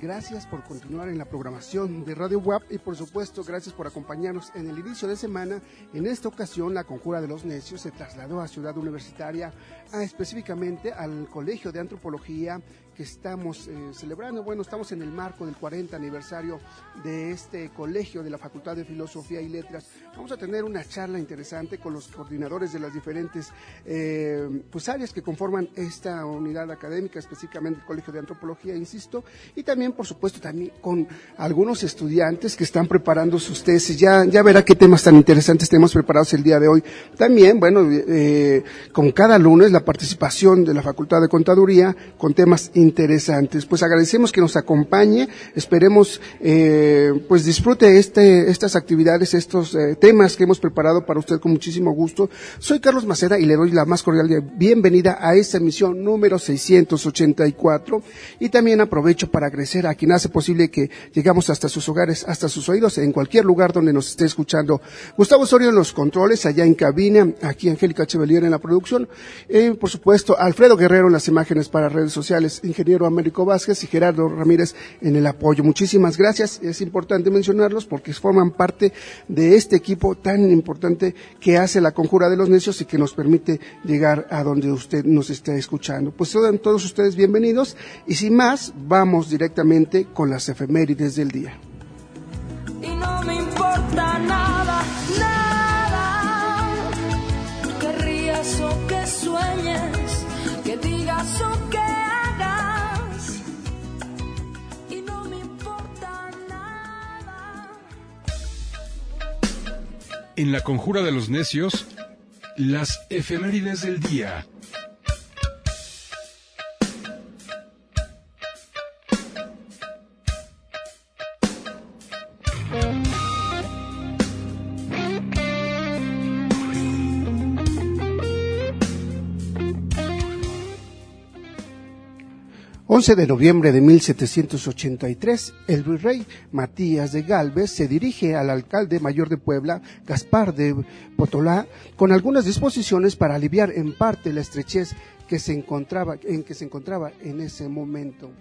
Gracias por continuar en la programación de Radio WAP y por supuesto gracias por acompañarnos en el inicio de semana. En esta ocasión la Conjura de los Necios se trasladó a Ciudad Universitaria, a, específicamente al Colegio de Antropología que estamos eh, celebrando. Bueno, estamos en el marco del 40 aniversario de este colegio de la Facultad de Filosofía y Letras. Vamos a tener una charla interesante con los coordinadores de las diferentes eh, pues, áreas que conforman esta unidad académica, específicamente el Colegio de Antropología, insisto, y también, por supuesto, también con algunos estudiantes que están preparando sus tesis. Ya, ya verá qué temas tan interesantes tenemos preparados el día de hoy. También, bueno, eh, con cada lunes la participación de la Facultad de Contaduría con temas interesantes interesantes. Pues agradecemos que nos acompañe, esperemos eh, pues disfrute este, estas actividades, estos eh, temas que hemos preparado para usted con muchísimo gusto. Soy Carlos Maceda y le doy la más cordial bienvenida a esta emisión número 684 y también aprovecho para agradecer a quien hace posible que llegamos hasta sus hogares, hasta sus oídos, en cualquier lugar donde nos esté escuchando. Gustavo Osorio en los controles, allá en cabina, aquí Angélica Chevalier en la producción, por supuesto Alfredo Guerrero en las imágenes para redes sociales, ingeniero Américo Vázquez y Gerardo Ramírez en el apoyo. Muchísimas gracias. Es importante mencionarlos porque forman parte de este equipo tan importante que hace la conjura de los necios y que nos permite llegar a donde usted nos está escuchando. Pues sean todos ustedes bienvenidos y sin más, vamos directamente con las efemérides del día. Y no me importa nada, nada, que o que sueñes, que digas o que En la conjura de los necios, las efemérides del día. 11 de noviembre de 1783, el virrey Matías de Galvez se dirige al alcalde mayor de Puebla, Gaspar de Potolá, con algunas disposiciones para aliviar en parte la estrechez que se encontraba, en que se encontraba en ese momento.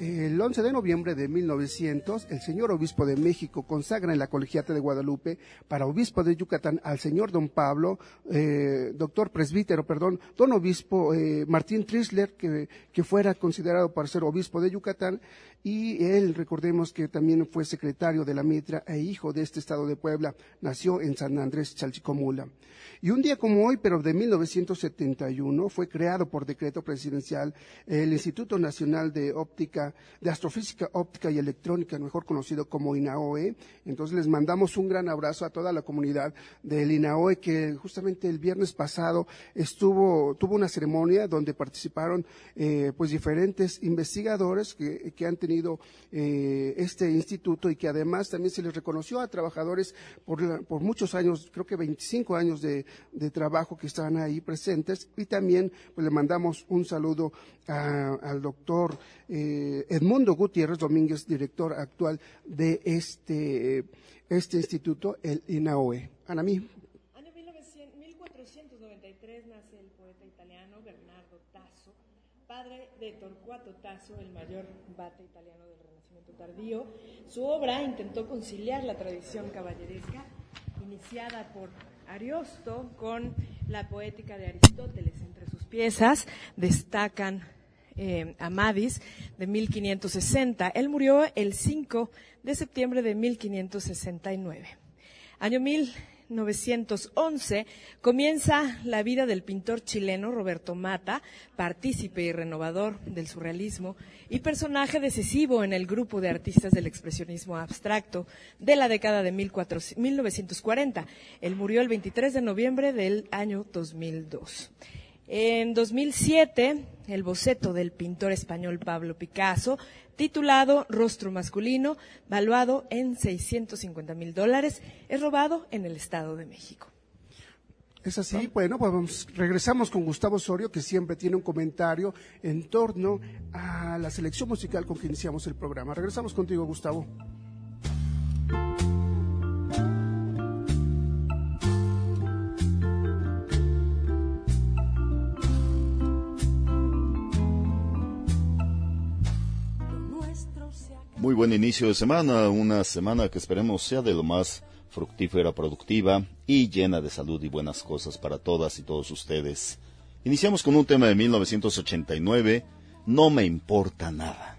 El 11 de noviembre de 1900, el señor obispo de México consagra en la colegiata de Guadalupe para obispo de Yucatán al señor don Pablo, eh, doctor presbítero, perdón, don obispo eh, Martín Trisler, que, que fuera considerado para ser obispo de Yucatán, y él, recordemos que también fue secretario de la Mitra e hijo de este estado de Puebla, nació en San Andrés Chalchicomula. Y un día como hoy, pero de 1971, fue creado por decreto presidencial el Instituto Nacional de Óptica, de Astrofísica Óptica y Electrónica, mejor conocido como INAOE. Entonces les mandamos un gran abrazo a toda la comunidad del INAOE que justamente el viernes pasado estuvo, tuvo una ceremonia donde participaron eh, pues diferentes investigadores que, que han tenido eh, este instituto y que además también se les reconoció a trabajadores por, por muchos años, creo que 25 años de, de trabajo que estaban ahí presentes y también pues le mandamos un saludo al doctor eh, Edmundo Gutiérrez Domínguez, director actual de este, este instituto, el INAOE. Ana mí. Año 1493 nace el poeta italiano Bernardo Tasso, padre de Torcuato Tasso, el mayor bate italiano del Renacimiento tardío. Su obra intentó conciliar la tradición caballeresca iniciada por Ariosto con la poética de Aristóteles. Entre sus piezas destacan eh, Amadis de 1560. Él murió el 5 de septiembre de 1569. Año 1000 1911 comienza la vida del pintor chileno Roberto Mata, partícipe y renovador del surrealismo y personaje decisivo en el grupo de artistas del expresionismo abstracto de la década de 1940. Él murió el 23 de noviembre del año 2002. En 2007, el boceto del pintor español Pablo Picasso titulado Rostro Masculino, valuado en 650 mil dólares, es robado en el Estado de México. Es así, bueno, pues regresamos con Gustavo Osorio, que siempre tiene un comentario en torno a la selección musical con que iniciamos el programa. Regresamos contigo, Gustavo. Muy buen inicio de semana, una semana que esperemos sea de lo más fructífera, productiva y llena de salud y buenas cosas para todas y todos ustedes. Iniciamos con un tema de 1989, No me importa nada,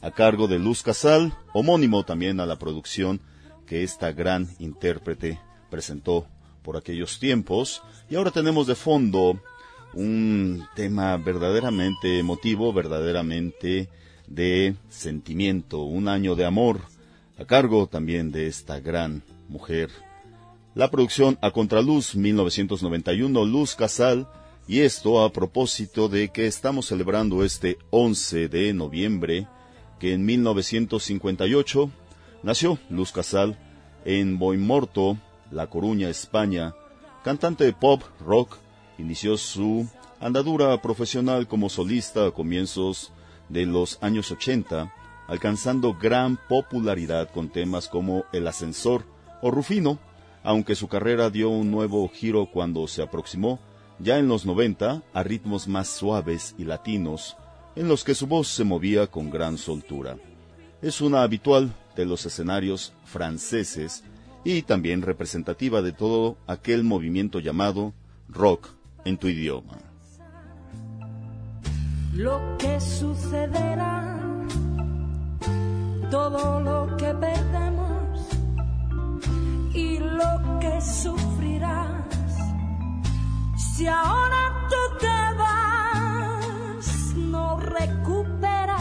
a cargo de Luz Casal, homónimo también a la producción que esta gran intérprete presentó por aquellos tiempos. Y ahora tenemos de fondo un tema verdaderamente emotivo, verdaderamente de sentimiento, un año de amor, a cargo también de esta gran mujer. La producción A Contraluz 1991, Luz Casal, y esto a propósito de que estamos celebrando este 11 de noviembre, que en 1958 nació Luz Casal en Boimorto, La Coruña, España. Cantante de pop, rock, inició su andadura profesional como solista a comienzos de los años 80, alcanzando gran popularidad con temas como El ascensor o Rufino, aunque su carrera dio un nuevo giro cuando se aproximó, ya en los 90, a ritmos más suaves y latinos, en los que su voz se movía con gran soltura. Es una habitual de los escenarios franceses y también representativa de todo aquel movimiento llamado rock en tu idioma lo que sucederá, todo lo que perdemos y lo que sufrirás. Si ahora tú te no recuperarás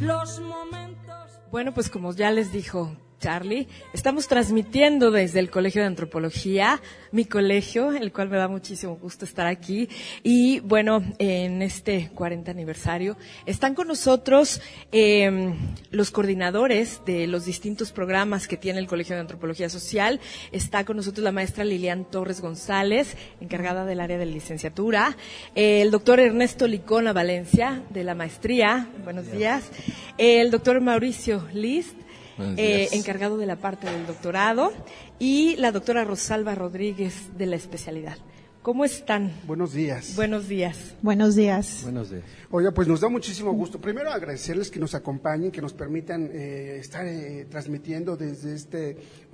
los momentos. Bueno, pues como ya les dijo Charlie. Estamos transmitiendo desde el Colegio de Antropología, mi colegio, el cual me da muchísimo gusto estar aquí. Y bueno, en este 40 aniversario están con nosotros eh, los coordinadores de los distintos programas que tiene el Colegio de Antropología Social. Está con nosotros la maestra Lilian Torres González, encargada del área de licenciatura. el doctor Ernesto Licona Valencia, de la maestría. Buenos días. el doctor Mauricio List eh, encargado de la parte del doctorado, y la doctora Rosalba Rodríguez de la especialidad. ¿Cómo están? Buenos días. Buenos días. Buenos días. Buenos días. Oye, pues nos da muchísimo gusto. Primero agradecerles que nos acompañen, que nos permitan eh, estar eh, transmitiendo desde esta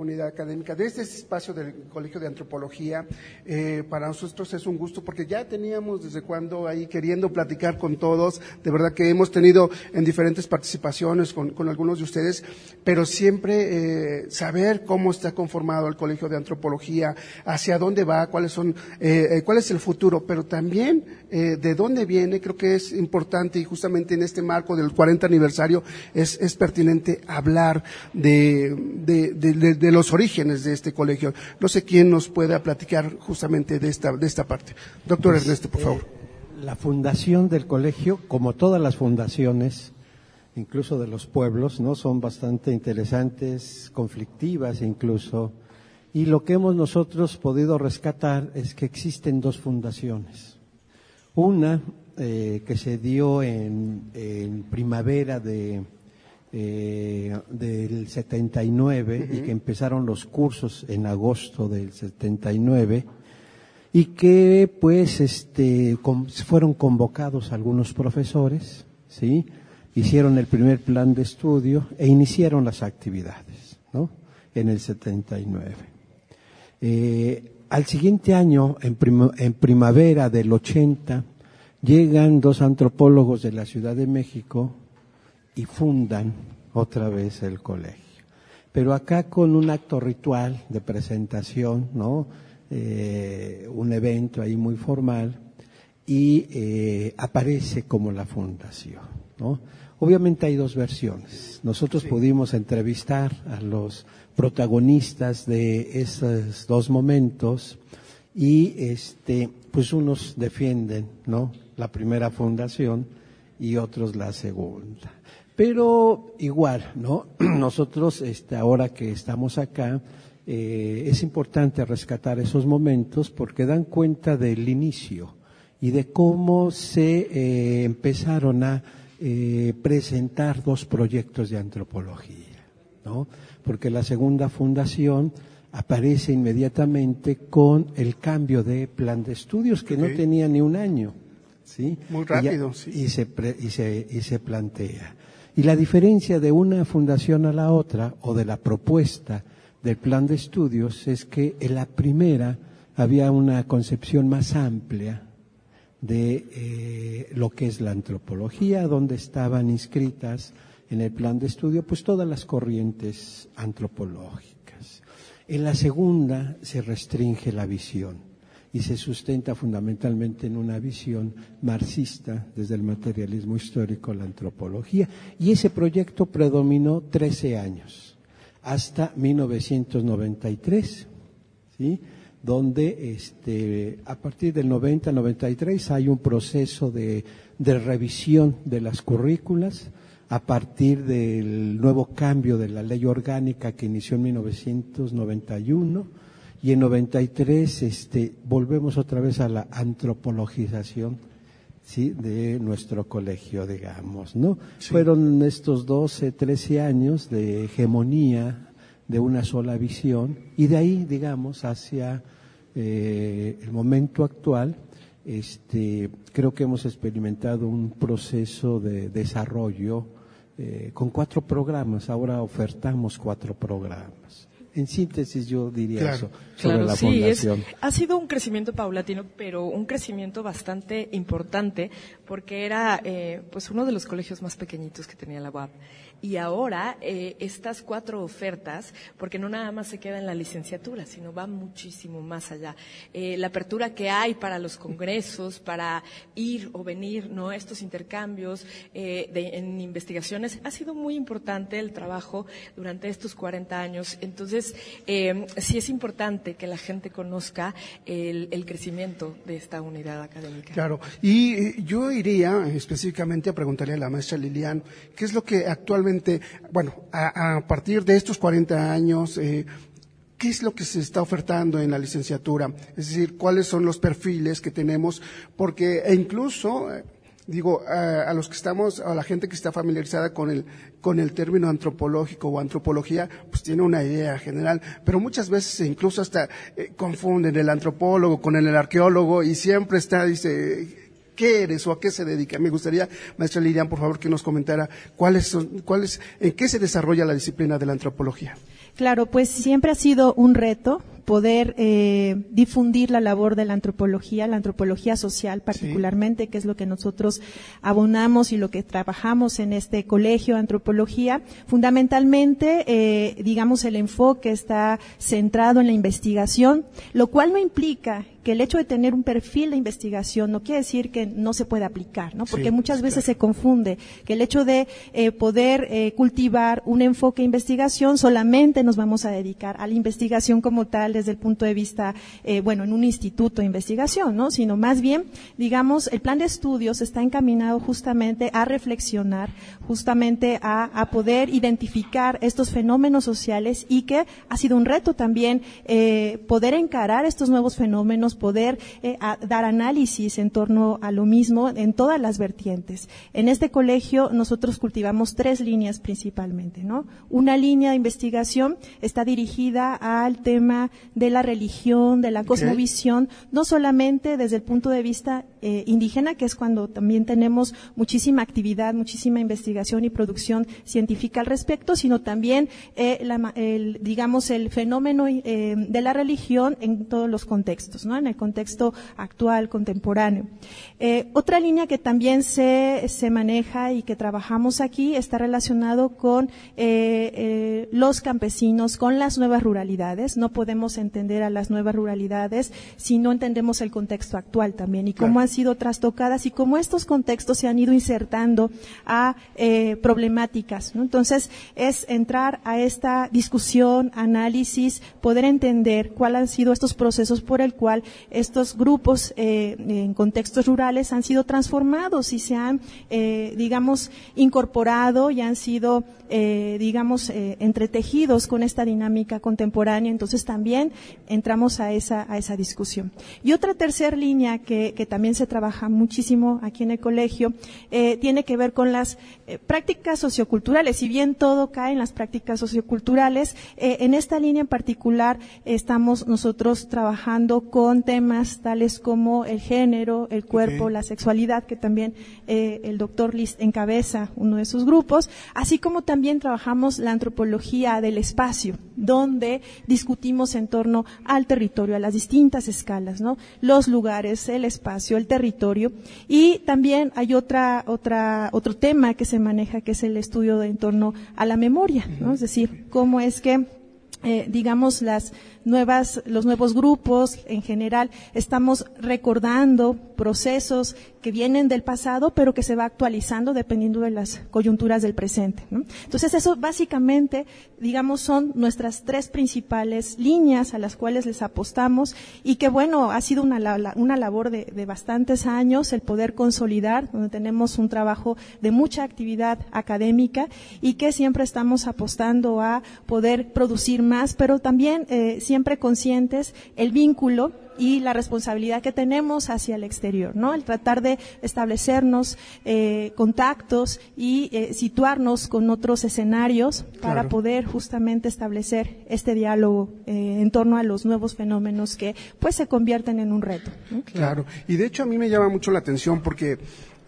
unidad académica, desde este espacio del Colegio de Antropología. Eh, para nosotros es un gusto porque ya teníamos desde cuando ahí queriendo platicar con todos. De verdad que hemos tenido en diferentes participaciones con, algunos de ustedes, pero siempre saber cómo está conformado el Colegio de Antropología, hacia dónde va, cuáles son eh, eh, cuál es el futuro, pero también eh, de dónde viene, creo que es importante y justamente en este marco del 40 aniversario es, pertinente hablar de, de, los orígenes de este colegio. No sé quién nos pueda platicar justamente de esta, de esta parte. Doctor pues, Ernesto, por favor. la fundación del colegio, como todas las fundaciones, incluso de los pueblos, ¿no? Son bastante interesantes, conflictivas incluso y lo que hemos nosotros podido rescatar es que existen dos fundaciones. Una eh, que se dio en, primavera de, eh, del 79 y que empezaron los cursos en agosto del 79 y que pues este fueron convocados algunos profesores, ¿sí? Hicieron el primer plan de estudio e iniciaron las actividades, ¿no? En el 79. Eh, al siguiente año, en, primavera del 80, llegan dos antropólogos de la Ciudad de México y fundan otra vez el colegio. Pero acá con un acto ritual de presentación, ¿no? Eh, un evento ahí muy formal y eh, aparece como la fundación, ¿no? Obviamente hay dos versiones. Nosotros pudimos entrevistar a los protagonistas de esos dos momentos y este pues unos defienden, ¿no? la primera fundación y otros la segunda. Pero igual, ¿no? Nosotros, este, ahora que estamos acá, eh, es importante rescatar esos momentos porque dan cuenta del inicio y de cómo se eh, empezaron a eh, presentar dos proyectos de antropología, ¿no? Porque la segunda fundación aparece inmediatamente con el cambio de plan de estudios que no tenía ni un año. ¿sí? Muy rápido, y sí. Y se, y, se, y se plantea. Y la diferencia de una fundación a la otra, o de la propuesta del plan de estudios, es que en la primera había una concepción más amplia de eh, lo que es la antropología, donde estaban inscritas en el plan de estudio pues todas las corrientes antropológicas. En la segunda se restringe la visión y se sustenta fundamentalmente en una visión marxista desde el materialismo histórico, la antropología. Y ese proyecto predominó 13 años, hasta 1993, ¿sí? donde este, a partir del 90-93 hay un proceso de, de revisión de las currículas a partir del nuevo cambio de la ley orgánica que inició en 1991 y en 93 este, volvemos otra vez a la antropologización ¿sí? de nuestro colegio, digamos, ¿no? Fueron estos 12, 13 años de hegemonía de una sola visión y de ahí, digamos, hacia eh, el momento actual, este, creo que hemos experimentado un proceso de desarrollo eh, con cuatro programas. Ahora ofertamos cuatro programas en síntesis yo diría Claro. eso sobre Claro, la sí, es- fundación. ha sido un crecimiento paulatino, pero un crecimiento bastante importante porque era eh, pues uno de los colegios más pequeñitos que tenía la UAP. Y ahora eh, estas cuatro ofertas, porque no nada más se queda en la licenciatura, sino va muchísimo más allá. Eh, la apertura que hay para los congresos, para ir o venir, no estos intercambios eh, de- en investigaciones, ha sido muy importante el trabajo durante estos 40 años. Entonces, eh, sí es importante que la gente conozca el, el crecimiento de esta unidad académica. Claro, y eh, yo iría específicamente a preguntarle a la maestra Lilian, ¿qué es lo que actualmente, bueno, a, partir de estos 40 años, eh, ¿qué es lo que se está ofertando en la licenciatura? Es decir, ¿cuáles son los perfiles que tenemos? Porque e incluso... eh, Digo, a, a los que estamos, a la gente que está familiarizada con el, con el término antropológico o antropología, pues tiene una idea general, pero muchas veces incluso hasta eh, confunden el antropólogo con el arqueólogo y siempre está, dice, ¿qué eres o a qué se dedica? Me gustaría, maestra Lilian, por favor, que nos comentara cuáles son, cuáles, en qué se desarrolla la disciplina de la antropología. Claro, pues siempre ha sido un reto poder eh, difundir la labor de la antropología, la antropología social particularmente, que es lo que nosotros abonamos y lo que trabajamos en este colegio de antropología. Fundamentalmente, eh, digamos, el enfoque está centrado en la investigación, lo cual no implica que el hecho de tener un perfil de investigación no quiere decir que no se puede aplicar, ¿no? Porque Sí, muchas veces se confunde que el hecho de eh, poder eh, cultivar un enfoque de investigación solamente nos vamos a dedicar a la investigación como tal desde el punto de vista, eh, bueno, en un instituto de investigación, ¿no? Sino más bien, digamos, el plan de estudios está encaminado justamente a reflexionar, justamente a, a poder identificar estos fenómenos sociales y que ha sido un reto también eh, poder encarar estos nuevos fenómenos, poder eh, a- dar análisis en torno a lo mismo en todas las vertientes. En este colegio nosotros cultivamos tres líneas principalmente, ¿no? Una línea de investigación está dirigida al tema de la religión, de la cosmovisión, no solamente desde el punto de vista eh, indígena, que es cuando también tenemos muchísima actividad, muchísima investigación y producción científica al respecto, sino también eh, la el, digamos el fenómeno eh, de la religión en todos los contextos, ¿no? En el contexto actual, contemporáneo. Otra línea que también se, se maneja y que trabajamos aquí está relacionado con los campesinos, con las nuevas ruralidades. No podemos entender a las nuevas ruralidades si no entendemos el contexto actual también y cómo han sido trastocadas y cómo estos contextos se han ido insertando a problemáticas. Entonces, es entrar a esta discusión, análisis, poder entender cuáles han sido estos procesos por el cual estos grupos en contextos rurales han sido transformados y se han, eh, digamos, incorporado y han sido, eh, digamos, eh, entretejidos con esta dinámica contemporánea. Entonces también entramos a esa, a esa discusión. Y otra tercera línea que, que también se trabaja muchísimo aquí en el colegio tiene que ver con las prácticas socioculturales. Si bien todo cae en las prácticas socioculturales, en esta línea en particular estamos nosotros trabajando con temas tales como el género, el cuerpo, la sexualidad, que también eh, el doctor List encabeza uno de sus grupos, así como también trabajamos la antropología del espacio, donde discutimos en torno al territorio, a las distintas escalas, ¿no? Los lugares, el espacio, el territorio. Y también hay otra, otra, otro tema que se maneja, que es el estudio de en torno a la memoria, ¿no? Es decir, cómo es que eh, digamos, las nuevas, los nuevos grupos en general, estamos recordando procesos que vienen del pasado, pero que se va actualizando dependiendo de las coyunturas del presente. Entonces, eso básicamente, digamos, son nuestras tres principales líneas a las cuales les apostamos y que, bueno, ha sido una, una labor de, de bastantes años el poder consolidar, donde tenemos un trabajo de mucha actividad académica y que siempre estamos apostando a poder producir más, pero también eh, siempre conscientes el vínculo y la responsabilidad que tenemos hacia el exterior, ¿no? El tratar de establecernos eh, contactos y eh, situarnos con otros escenarios para poder justamente establecer este diálogo eh, en torno a los nuevos fenómenos que pues se convierten en un reto. Claro, y de hecho a mí me llama mucho la atención porque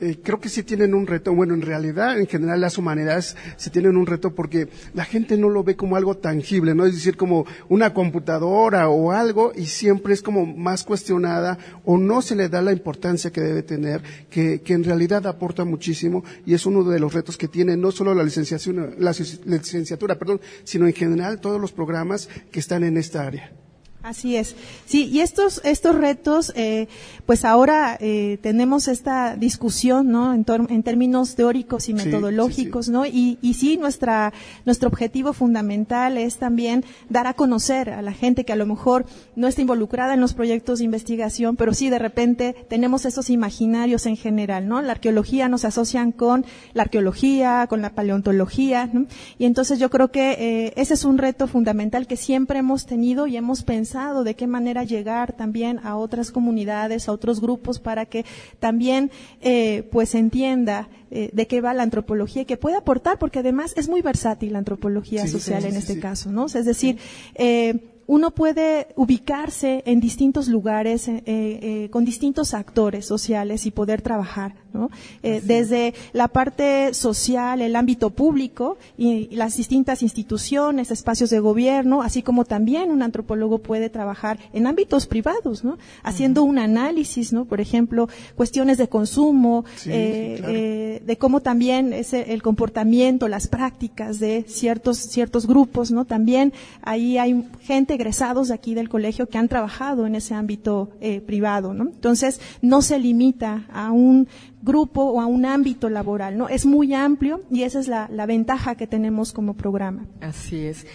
eh, creo que sí tienen un reto. Bueno, en realidad, en general, las humanidades se tienen un reto porque la gente no lo ve como algo tangible, ¿no? Es decir, como una computadora o algo y siempre es como más cuestionada o no se le da la importancia que debe tener, que, que en realidad aporta muchísimo y es uno de los retos que tiene no solo la licenciatura, la licenciatura, perdón, sino en general todos los programas que están en esta área. Así es. Sí, y estos, estos retos, eh, pues ahora eh, tenemos esta discusión, ¿no? En, en términos teóricos y metodológicos, ¿no? Y, y sí, nuestra, nuestro objetivo fundamental es también dar a conocer a la gente que a lo mejor no está involucrada en los proyectos de investigación, pero sí de repente tenemos esos imaginarios en general, ¿no? La arqueología nos asocian con la arqueología, con la paleontología, ¿no? Y entonces yo creo que eh, ese es un reto fundamental que siempre hemos tenido y hemos pensado de qué manera llegar también a otras comunidades, a otros grupos, para que también eh, pues entienda eh, de qué va la antropología y que pueda aportar, porque además es muy versátil la antropología social en este caso, ¿no? es decir, eh, uno puede ubicarse en distintos lugares eh, eh, con distintos actores sociales y poder trabajar, ¿no? Eh, desde la parte social, el ámbito público y, las distintas instituciones, espacios de gobierno, así como también un antropólogo puede trabajar en ámbitos privados, ¿no? Haciendo un análisis, ¿no? Por ejemplo, cuestiones de consumo, de cómo también es el comportamiento, las prácticas de ciertos ciertos grupos, ¿no? También ahí hay gente egresados de aquí del colegio que han trabajado en ese ámbito eh, privado, ¿no? Entonces, no se limita a un grupo o a un ámbito laboral, ¿no? Es muy amplio y esa es la, ventaja que tenemos como programa. Así es.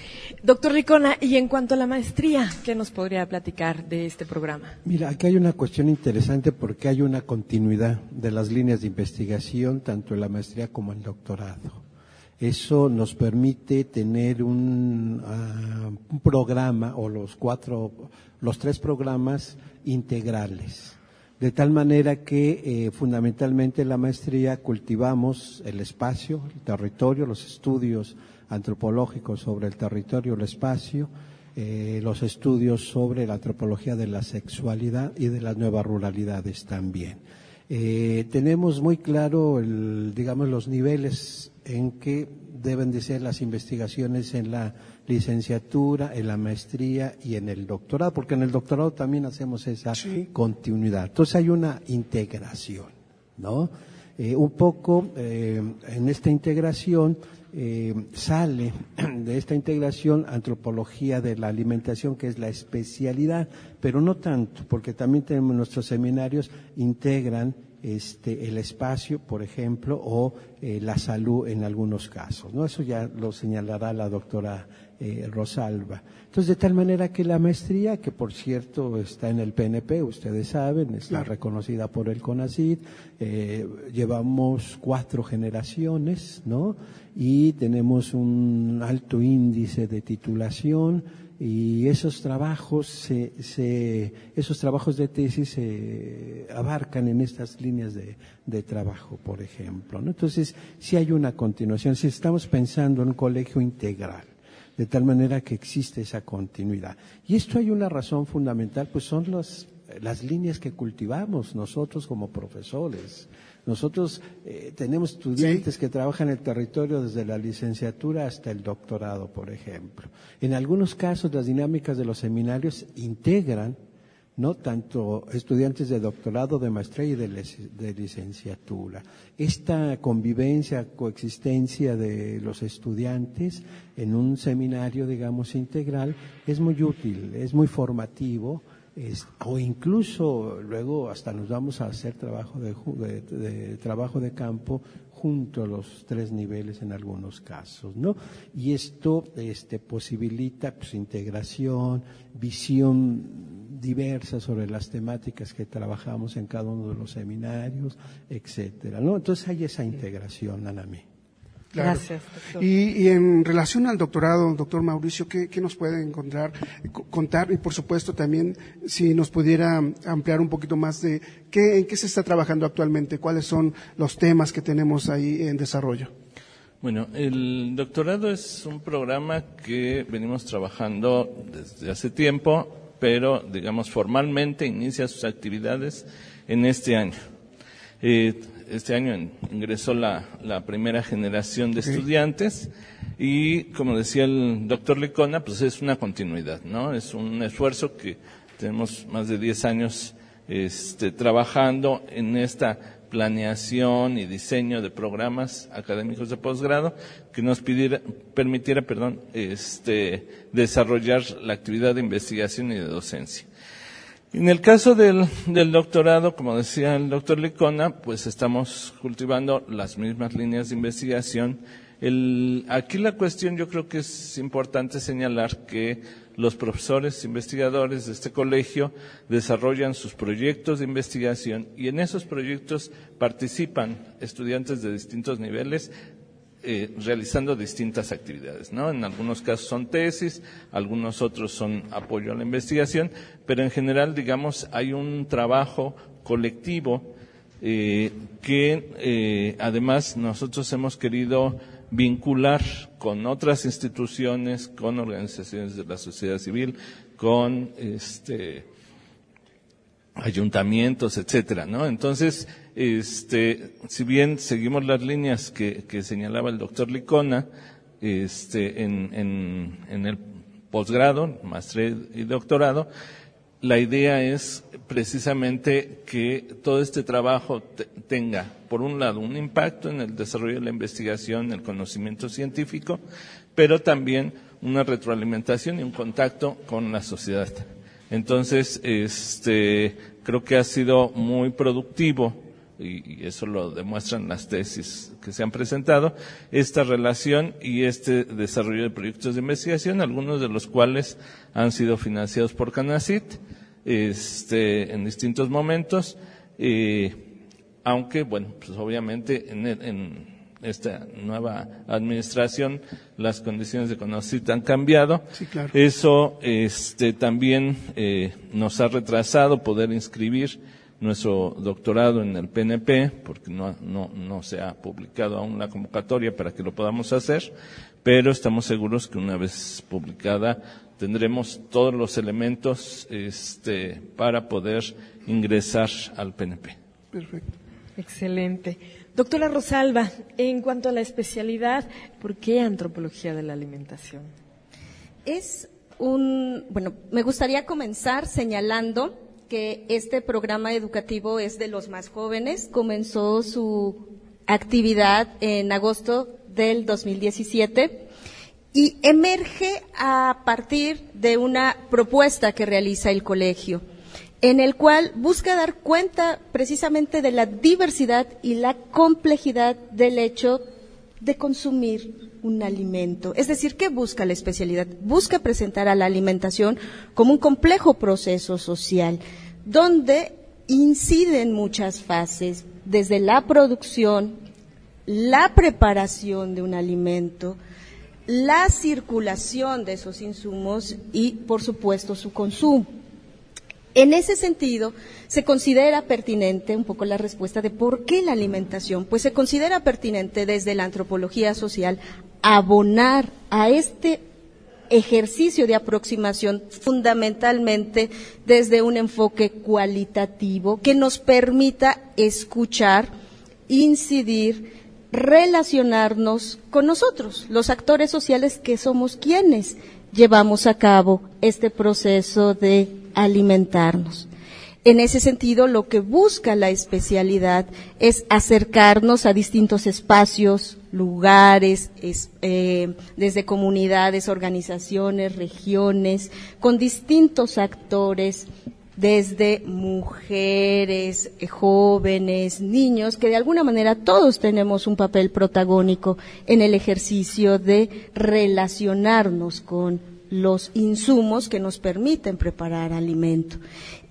Doctor Ricona, y en cuanto a la maestría, ¿qué nos podría platicar de este programa? Mira, aquí hay una cuestión interesante porque hay una continuidad de las líneas de investigación, tanto en la maestría como en el doctorado. Eso nos permite tener un, un, programa o los cuatro, los tres programas integrales. De tal manera que eh, fundamentalmente en la maestría cultivamos el espacio, el territorio, los estudios antropológicos sobre el territorio, el espacio, eh, los estudios sobre la antropología de la sexualidad y de las nuevas ruralidades también. Eh, tenemos muy claro, el, digamos, los niveles en que deben de ser las investigaciones en la licenciatura, en la maestría y en el doctorado, porque en el doctorado también hacemos esa continuidad. Entonces hay una integración, ¿no? Eh, un poco eh, en esta integración eh, sale de esta integración antropología de la alimentación, que es la especialidad, pero no tanto, porque también tenemos nuestros seminarios integran este, el espacio, por ejemplo, o eh, la salud en algunos casos. ¿no? Eso ya lo señalará la doctora eh, Rosalba. Entonces, de tal manera que la maestría, que por cierto está en el PNP, ustedes saben, está reconocida por el CONACID, eh, llevamos cuatro generaciones, ¿no? Y tenemos un alto índice de titulación y esos trabajos se, se, esos trabajos de tesis se abarcan en estas líneas de, de trabajo, por ejemplo. ¿no? Entonces, si hay una continuación, si estamos pensando en un colegio integral, de tal manera que existe esa continuidad. Y esto hay una razón fundamental, pues son las, las líneas que cultivamos nosotros como profesores. Nosotros eh, tenemos estudiantes que trabajan en el territorio desde la licenciatura hasta el doctorado, por ejemplo. En algunos casos las dinámicas de los seminarios integran no tanto estudiantes de doctorado, de maestría y de, licenciatura. Esta convivencia, coexistencia de los estudiantes en un seminario, digamos, integral, es muy útil, es muy formativo o incluso luego hasta nos vamos a hacer trabajo de, trabajo de campo junto a los tres niveles en algunos casos, ¿no? Y esto este, posibilita pues, integración, visión diversa sobre las temáticas que trabajamos en cada uno de los seminarios, etcétera, ¿no? Entonces hay esa integración, Anami. Gracias, doctor. Y, en relación al doctorado, doctor Mauricio, ¿qué, nos puede encontrar, contar? Y por supuesto también, si nos pudiera ampliar un poquito más de qué, en qué se está trabajando actualmente, cuáles son los temas que tenemos ahí en desarrollo. Bueno, el doctorado es un programa que venimos trabajando desde hace tiempo, pero digamos formalmente inicia sus actividades en este año. Eh, este año ingresó la, primera generación de estudiantes y, como decía el doctor Licona, pues es una continuidad, ¿no? Es un esfuerzo que tenemos más de 10 años este, trabajando en esta planeación y diseño de programas académicos de posgrado que nos pidiera, permitiera perdón, este, desarrollar la actividad de investigación y de docencia. En el caso del, doctorado, como decía el doctor Licona, pues estamos cultivando las mismas líneas de investigación. aquí la cuestión yo creo que es importante señalar que los profesores investigadores de este colegio desarrollan sus proyectos de investigación y en esos proyectos participan estudiantes de distintos niveles eh, realizando distintas actividades, ¿no? En algunos casos son tesis, algunos otros son apoyo a la investigación, pero en general, digamos, hay un trabajo colectivo eh, que eh, además nosotros hemos querido vincular con otras instituciones, con organizaciones de la sociedad civil, con este, ayuntamientos, etcétera, ¿no? Entonces, este, si bien seguimos las líneas que, señalaba el doctor Licona, este, en, el posgrado, maestría y doctorado, la idea es precisamente que todo este trabajo tenga, por un lado, un impacto en el desarrollo de la investigación, el conocimiento científico, pero también una retroalimentación y un contacto con la sociedad. Entonces, este, creo que ha sido muy productivo y, eso lo demuestran las tesis que se han presentado, esta relación y este desarrollo de proyectos de investigación, algunos de los cuales han sido financiados por Canacit este, en distintos momentos, eh, aunque, bueno, pues obviamente en, esta nueva administración las condiciones de Canacit han cambiado. Eso este, también eh, nos ha retrasado poder inscribir nuestro doctorado en el PNP, porque no, no, no se ha publicado aún la convocatoria para que lo podamos hacer, pero estamos seguros que una vez publicada tendremos todos los elementos este, para poder ingresar al PNP. Perfecto. Excelente. Doctora Rosalba, en cuanto a la especialidad, ¿por qué antropología de la alimentación? Es un, bueno, me gustaría comenzar señalando que este programa educativo es de los más jóvenes. Comenzó su actividad en agosto del 2017 y emerge a partir de una propuesta que realiza el colegio en el cual busca dar cuenta precisamente de la diversidad y la complejidad del hecho de consumir un alimento. Es decir, ¿qué busca la especialidad? Busca presentar a la alimentación como un complejo proceso social, donde inciden muchas fases, desde la producción, la preparación de un alimento, la circulación de esos insumos y, por supuesto, su consumo. En ese sentido, se considera pertinente un poco la respuesta de por qué la alimentación. Pues se considera pertinente desde la antropología social abonar a este ejercicio de aproximación fundamentalmente desde un enfoque cualitativo que nos permita escuchar, incidir, relacionarnos con nosotros, los actores sociales que somos quienes llevamos a cabo este proceso de alimentarnos. En ese sentido, lo que busca la especialidad es acercarnos a distintos espacios, lugares, eh, desde comunidades, organizaciones, regiones, con distintos actores, desde mujeres, jóvenes, niños, que de alguna manera todos tenemos un papel protagónico en el ejercicio de relacionarnos con los insumos que nos permiten preparar alimento.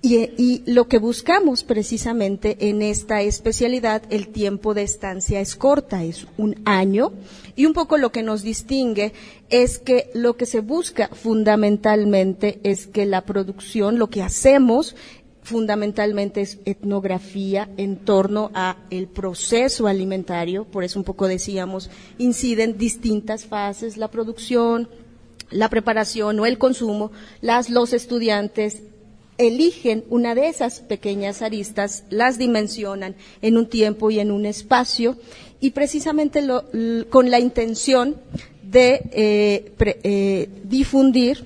Y, lo que buscamos precisamente en esta especialidad, el tiempo de estancia es corta, es un año, y un poco lo que nos distingue es que lo que se busca fundamentalmente es que la producción, lo que hacemos, fundamentalmente es etnografía en torno a el proceso alimentario, por eso un poco decíamos, inciden distintas fases, la producción, la preparación o el consumo, las, los estudiantes eligen una de esas pequeñas aristas, las dimensionan en un tiempo y en un espacio y precisamente con la intención de eh, eh, difundir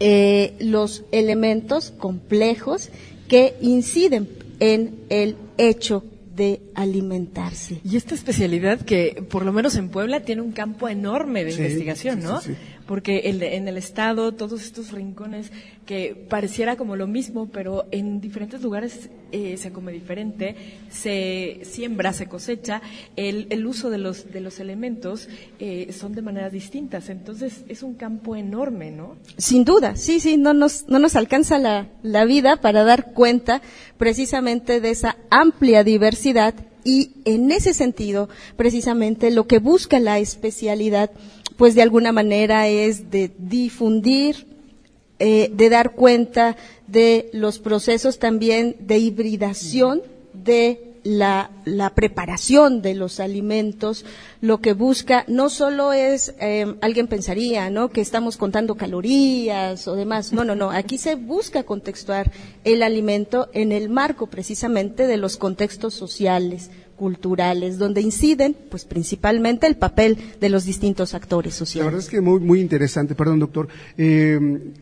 eh, los elementos complejos que inciden en el hecho de alimentarse. Y esta especialidad que, por lo menos en Puebla, tiene un campo enorme de investigación, ¿no? Porque en el estado, todos estos rincones que pareciera como lo mismo, pero en diferentes lugares eh, se come diferente, se siembra, se cosecha, el, el uso de los, de los elementos eh, son de maneras distintas. Entonces es un campo enorme, ¿no? Sin duda, sí, sí, no nos, no nos alcanza la, la vida para dar cuenta precisamente de esa amplia diversidad y en ese sentido, precisamente lo que busca la especialidad pues de alguna manera es de difundir, eh, de dar cuenta de los procesos también de hibridación de la, preparación de los alimentos, lo que busca no solo es, eh, alguien pensaría, ¿no? Que estamos contando calorías o demás. No, no, no. Aquí se busca contextuar el alimento en el marco precisamente de los contextos sociales, culturales, donde inciden, pues principalmente el papel de los distintos actores sociales. La verdad es que muy, muy interesante, perdón doctor, eh,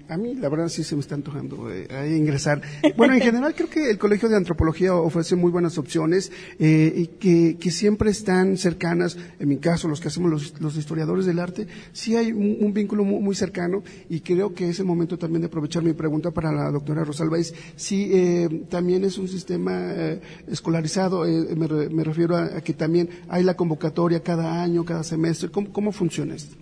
a mí la verdad sí se me está antojando eh, ingresar. Bueno, en general creo que el Colegio de Antropología ofrece muy buenas opciones eh, y que, que, siempre están cercanas, en mi caso los que hacemos los, los historiadores del arte, sí hay un, vínculo muy, cercano y creo que es el momento también de aprovechar mi pregunta para la doctora Rosalba, es si también es un sistema escolarizado, me me refiero a, que también hay la convocatoria cada año, cada semestre. ¿Cómo, funciona esto?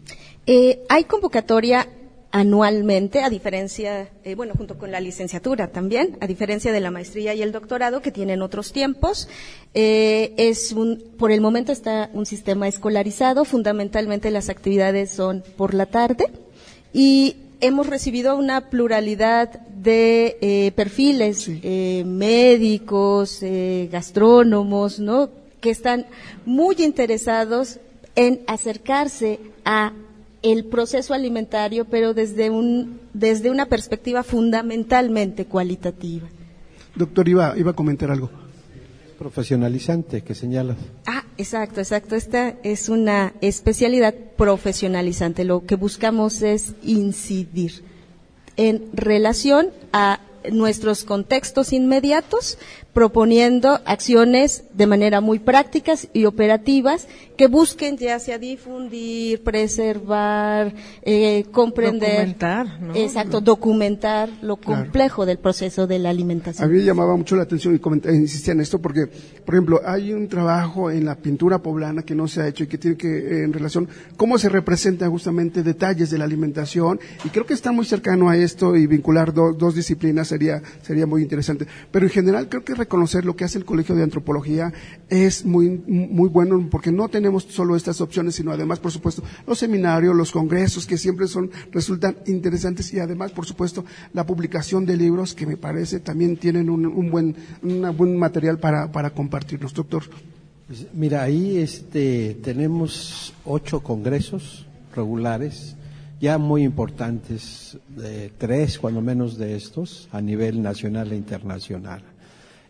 Eh, hay convocatoria anualmente, a diferencia, eh, bueno, junto con la licenciatura también, a diferencia de la maestría y el doctorado que tienen otros tiempos. Eh, es un, por el momento está un sistema escolarizado, fundamentalmente las actividades son por la tarde y hemos recibido una pluralidad de eh, perfiles, eh, médicos, eh, gastrónomos, ¿no? Que están muy interesados en acercarse a el proceso alimentario, pero desde un desde una perspectiva fundamentalmente cualitativa. Doctor, iba, iba a comentar algo. profesionalizante que señalas. Ah, exacto, exacto. Esta es una especialidad profesionalizante. Lo que buscamos es incidir en relación a nuestros contextos inmediatos, proponiendo acciones de manera muy prácticas y operativas que busquen ya sea difundir, preservar, eh, comprender. Documentar, ¿no? Exacto, documentar lo complejo del proceso de la A alimentación. mí me llamaba mucho la atención y coment- insistía en esto porque, por ejemplo, hay un trabajo en la pintura poblana que no se ha hecho y que tiene que, eh, en relación, cómo se representan justamente detalles de la alimentación y creo que está muy cercano a esto y vincular do- dos disciplinas sería, sería muy interesante. Pero en general creo que reconocer lo que hace el Colegio de Antropología es muy, muy bueno porque no tenemos solo estas opciones, sino además, por supuesto, los seminarios, los congresos que siempre son, resultan interesantes y además, por supuesto, la publicación de libros que me parece también tienen un, un buen, un buen material para, para compartirnos, doctor. Pues, mira, ahí este, tenemos ocho congresos regulares, ya muy importantes, tres cuando menos de estos, a nivel nacional e internacional.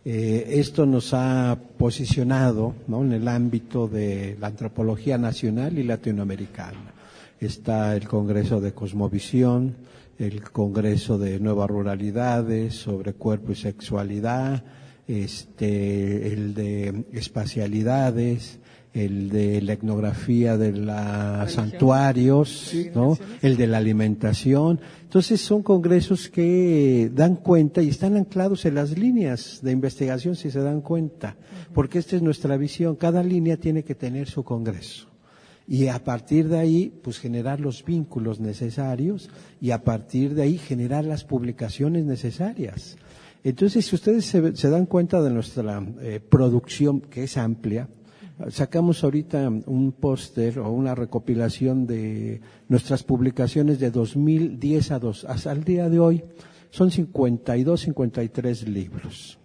Eh, esto nos ha posicionado ¿no? en el ámbito de la antropología nacional y latinoamericana. Está el Congreso de Cosmovisión, el Congreso de Nuevas Ruralidades sobre cuerpo y sexualidad, este, el de espacialidades, el de la etnografía de los santuarios, ¿no? el de la alimentación. Entonces son congresos que dan cuenta y están anclados en las líneas de investigación, si se dan cuenta, porque esta es nuestra visión. Cada línea tiene que tener su congreso y a partir de ahí, pues generar los vínculos necesarios y a partir de ahí generar las publicaciones necesarias. Entonces, si ustedes se, se dan cuenta de nuestra eh, producción, que es amplia, sacamos ahorita un póster o una recopilación de nuestras publicaciones de 2010 a dos, hasta el día de hoy. Son 52, 53 libros.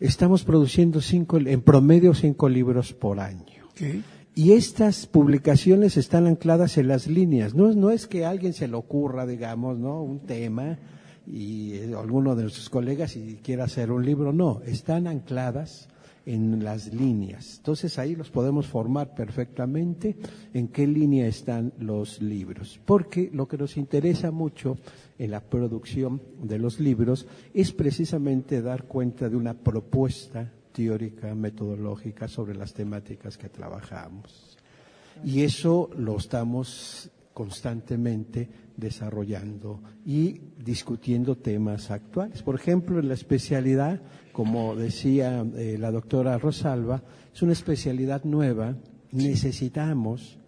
Estamos produciendo cinco, en promedio cinco libros por año. Okay. Y estas publicaciones están ancladas en las líneas. No, no es que a alguien se le ocurra, digamos, ¿no? Un tema y eh, alguno de nuestros colegas y quiera hacer un libro. No, están ancladas en las líneas. Entonces ahí los podemos formar perfectamente en qué línea están los libros. Porque lo que nos interesa mucho en la producción de los libros es precisamente dar cuenta de una propuesta teórica, metodológica sobre las temáticas que trabajamos. Y eso lo estamos constantemente desarrollando y discutiendo temas actuales. Por ejemplo, en la especialidad, como decía eh, la doctora Rosalba, es una especialidad nueva, necesitamos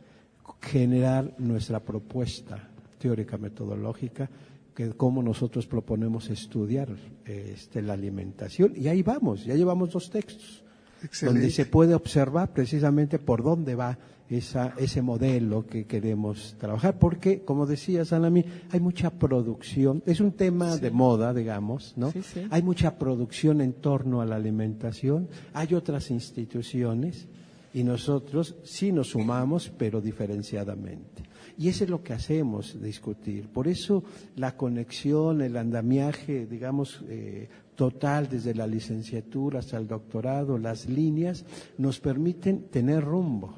generar nuestra propuesta teórica metodológica que cómo nosotros proponemos estudiar este, la alimentación. Y ahí vamos, ya llevamos dos textos, Excelente. donde se puede observar precisamente por dónde va esa, ese modelo que queremos trabajar. Porque, como decía Sanami, hay mucha producción, es un tema de moda, digamos, ¿no? Sí, sí. Hay mucha producción en torno a la alimentación, hay otras instituciones y nosotros sí nos sumamos, pero diferenciadamente. Y eso es lo que hacemos, discutir. Por eso la conexión, el andamiaje, digamos, eh, total desde la licenciatura hasta el doctorado, las líneas, nos permiten tener rumbo,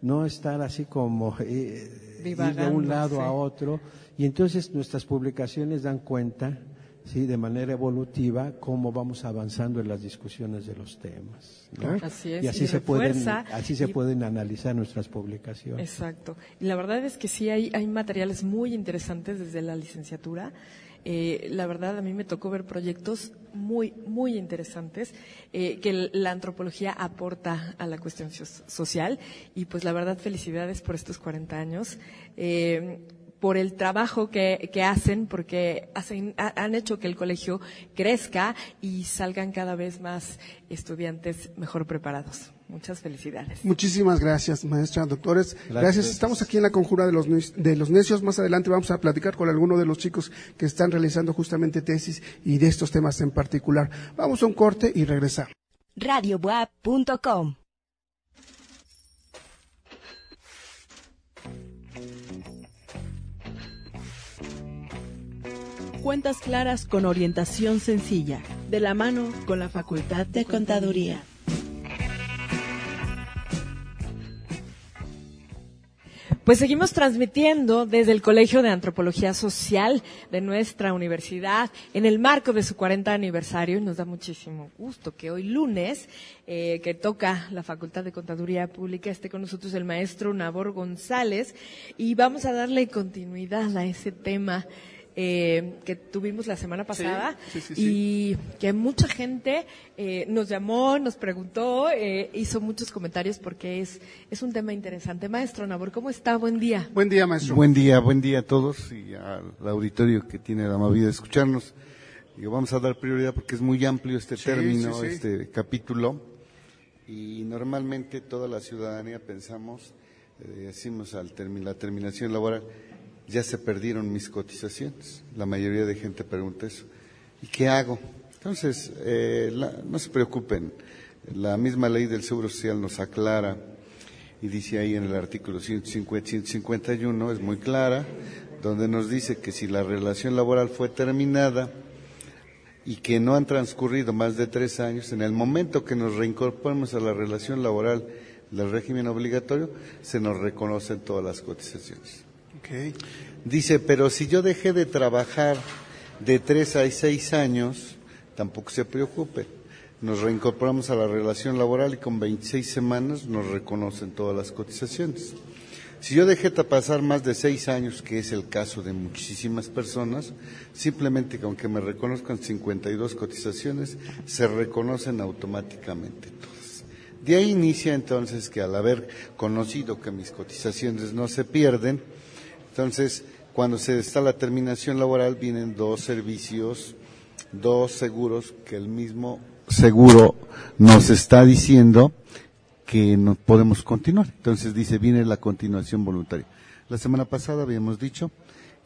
no estar así como eh, ir de un lado a otro. Y entonces nuestras publicaciones dan cuenta, sí, de manera evolutiva, cómo vamos avanzando en las discusiones de los temas. ¿no? Así es, y así y se pueden, así se y- pueden analizar nuestras publicaciones. Exacto. Y la verdad es que sí hay, hay materiales muy interesantes desde la licenciatura. Eh, la verdad, a mí me tocó ver proyectos muy, muy interesantes eh, que la antropología aporta a la cuestión so- social. Y pues la verdad, felicidades por estos 40 años. Eh, por el trabajo que, que hacen, porque hacen, ha- han hecho que el colegio crezca y salgan cada vez más estudiantes mejor preparados. Muchas felicidades. Muchísimas gracias, maestra, doctores. Gracias. Gracias. Estamos aquí en la conjura de los, de los necios. Más adelante vamos a platicar con alguno de los chicos que están realizando justamente tesis y de estos temas en particular. Vamos a un corte y regresamos. radiobuap.com Cuentas claras con orientación sencilla, de la mano con la Facultad de Contaduría. Pues seguimos transmitiendo desde el Colegio de Antropología Social de nuestra universidad en el marco de su 40 aniversario y nos da muchísimo gusto que hoy lunes, eh, que toca la Facultad de Contaduría Pública, esté con nosotros el maestro Nabor González y vamos a darle continuidad a ese tema eh, que tuvimos la semana pasada y que mucha gente eh, nos llamó, nos preguntó, eh, hizo muchos comentarios porque es, es un tema interesante. Maestro Nabor, ¿cómo está? Buen día. Buen día, maestro. Buen día, buen día a todos y al auditorio que tiene la amabilidad de escucharnos. Y vamos a dar prioridad porque es muy amplio este término, este capítulo. Y normalmente toda la ciudadanía pensamos, decimos al la terminación laboral, ya se perdieron mis cotizaciones. La mayoría de gente pregunta eso. ¿Y qué hago? Entonces, eh, no se preocupen. La misma ley del Seguro Social nos aclara y dice ahí en el artículo 150, 151, es muy clara, donde nos dice que si la relación laboral fue terminada y que no han transcurrido más de tres años, en el momento que nos reincorporemos a la relación laboral del régimen obligatorio, se nos reconocen todas las cotizaciones. Dice, pero si yo dejé de trabajar de tres a seis años, tampoco se preocupe. Nos reincorporamos a la relación laboral y con 26 semanas nos reconocen todas las cotizaciones. Si yo dejé de pasar más de seis años, que es el caso de muchísimas personas, simplemente que aunque me reconozcan 52 cotizaciones, se reconocen automáticamente todas. De ahí inicia entonces que al haber conocido que mis cotizaciones no se pierden, entonces, cuando se está la terminación laboral, vienen dos servicios, dos seguros que el mismo seguro nos está diciendo que no podemos continuar. Entonces dice, viene la continuación voluntaria. La semana pasada habíamos dicho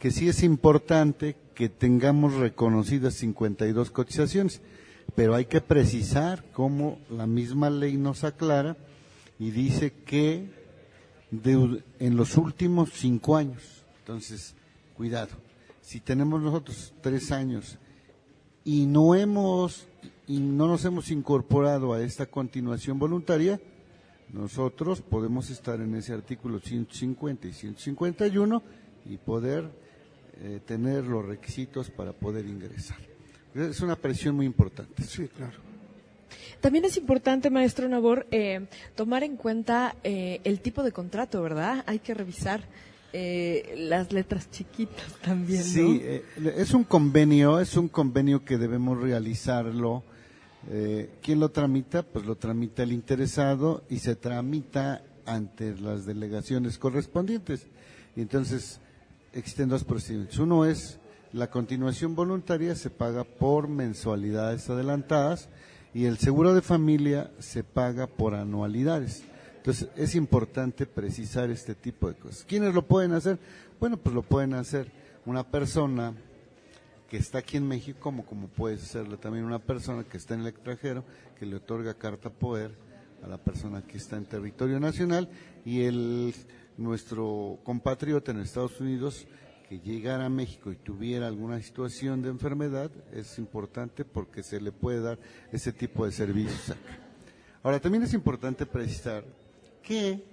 que sí es importante que tengamos reconocidas 52 cotizaciones, pero hay que precisar cómo la misma ley nos aclara y dice que en los últimos cinco años entonces, cuidado. Si tenemos nosotros tres años y no hemos y no nos hemos incorporado a esta continuación voluntaria, nosotros podemos estar en ese artículo 150 y 151 y poder eh, tener los requisitos para poder ingresar. Es una presión muy importante. Sí, claro. También es importante, maestro Nabor, eh, tomar en cuenta eh, el tipo de contrato, ¿verdad? Hay que revisar eh, las letras chiquitas también. Sí, eh, es un convenio, es un convenio que debemos realizarlo. Eh, ¿Quién lo tramita? Pues lo tramita el interesado y se tramita ante las delegaciones correspondientes. Y entonces existen dos procedimientos. Uno es la continuación voluntaria se paga por mensualidades adelantadas y el seguro de familia se paga por anualidades. Entonces, es importante precisar este tipo de cosas. ¿Quiénes lo pueden hacer? Bueno, pues lo pueden hacer una persona que está aquí en México, como, como puede serlo también una persona que está en el extranjero, que le otorga carta poder a la persona que está en territorio nacional y el nuestro compatriota en Estados Unidos que llegara a México y tuviera alguna situación de enfermedad es importante porque se le puede dar ese tipo de servicios acá. Ahora, también es importante precisar que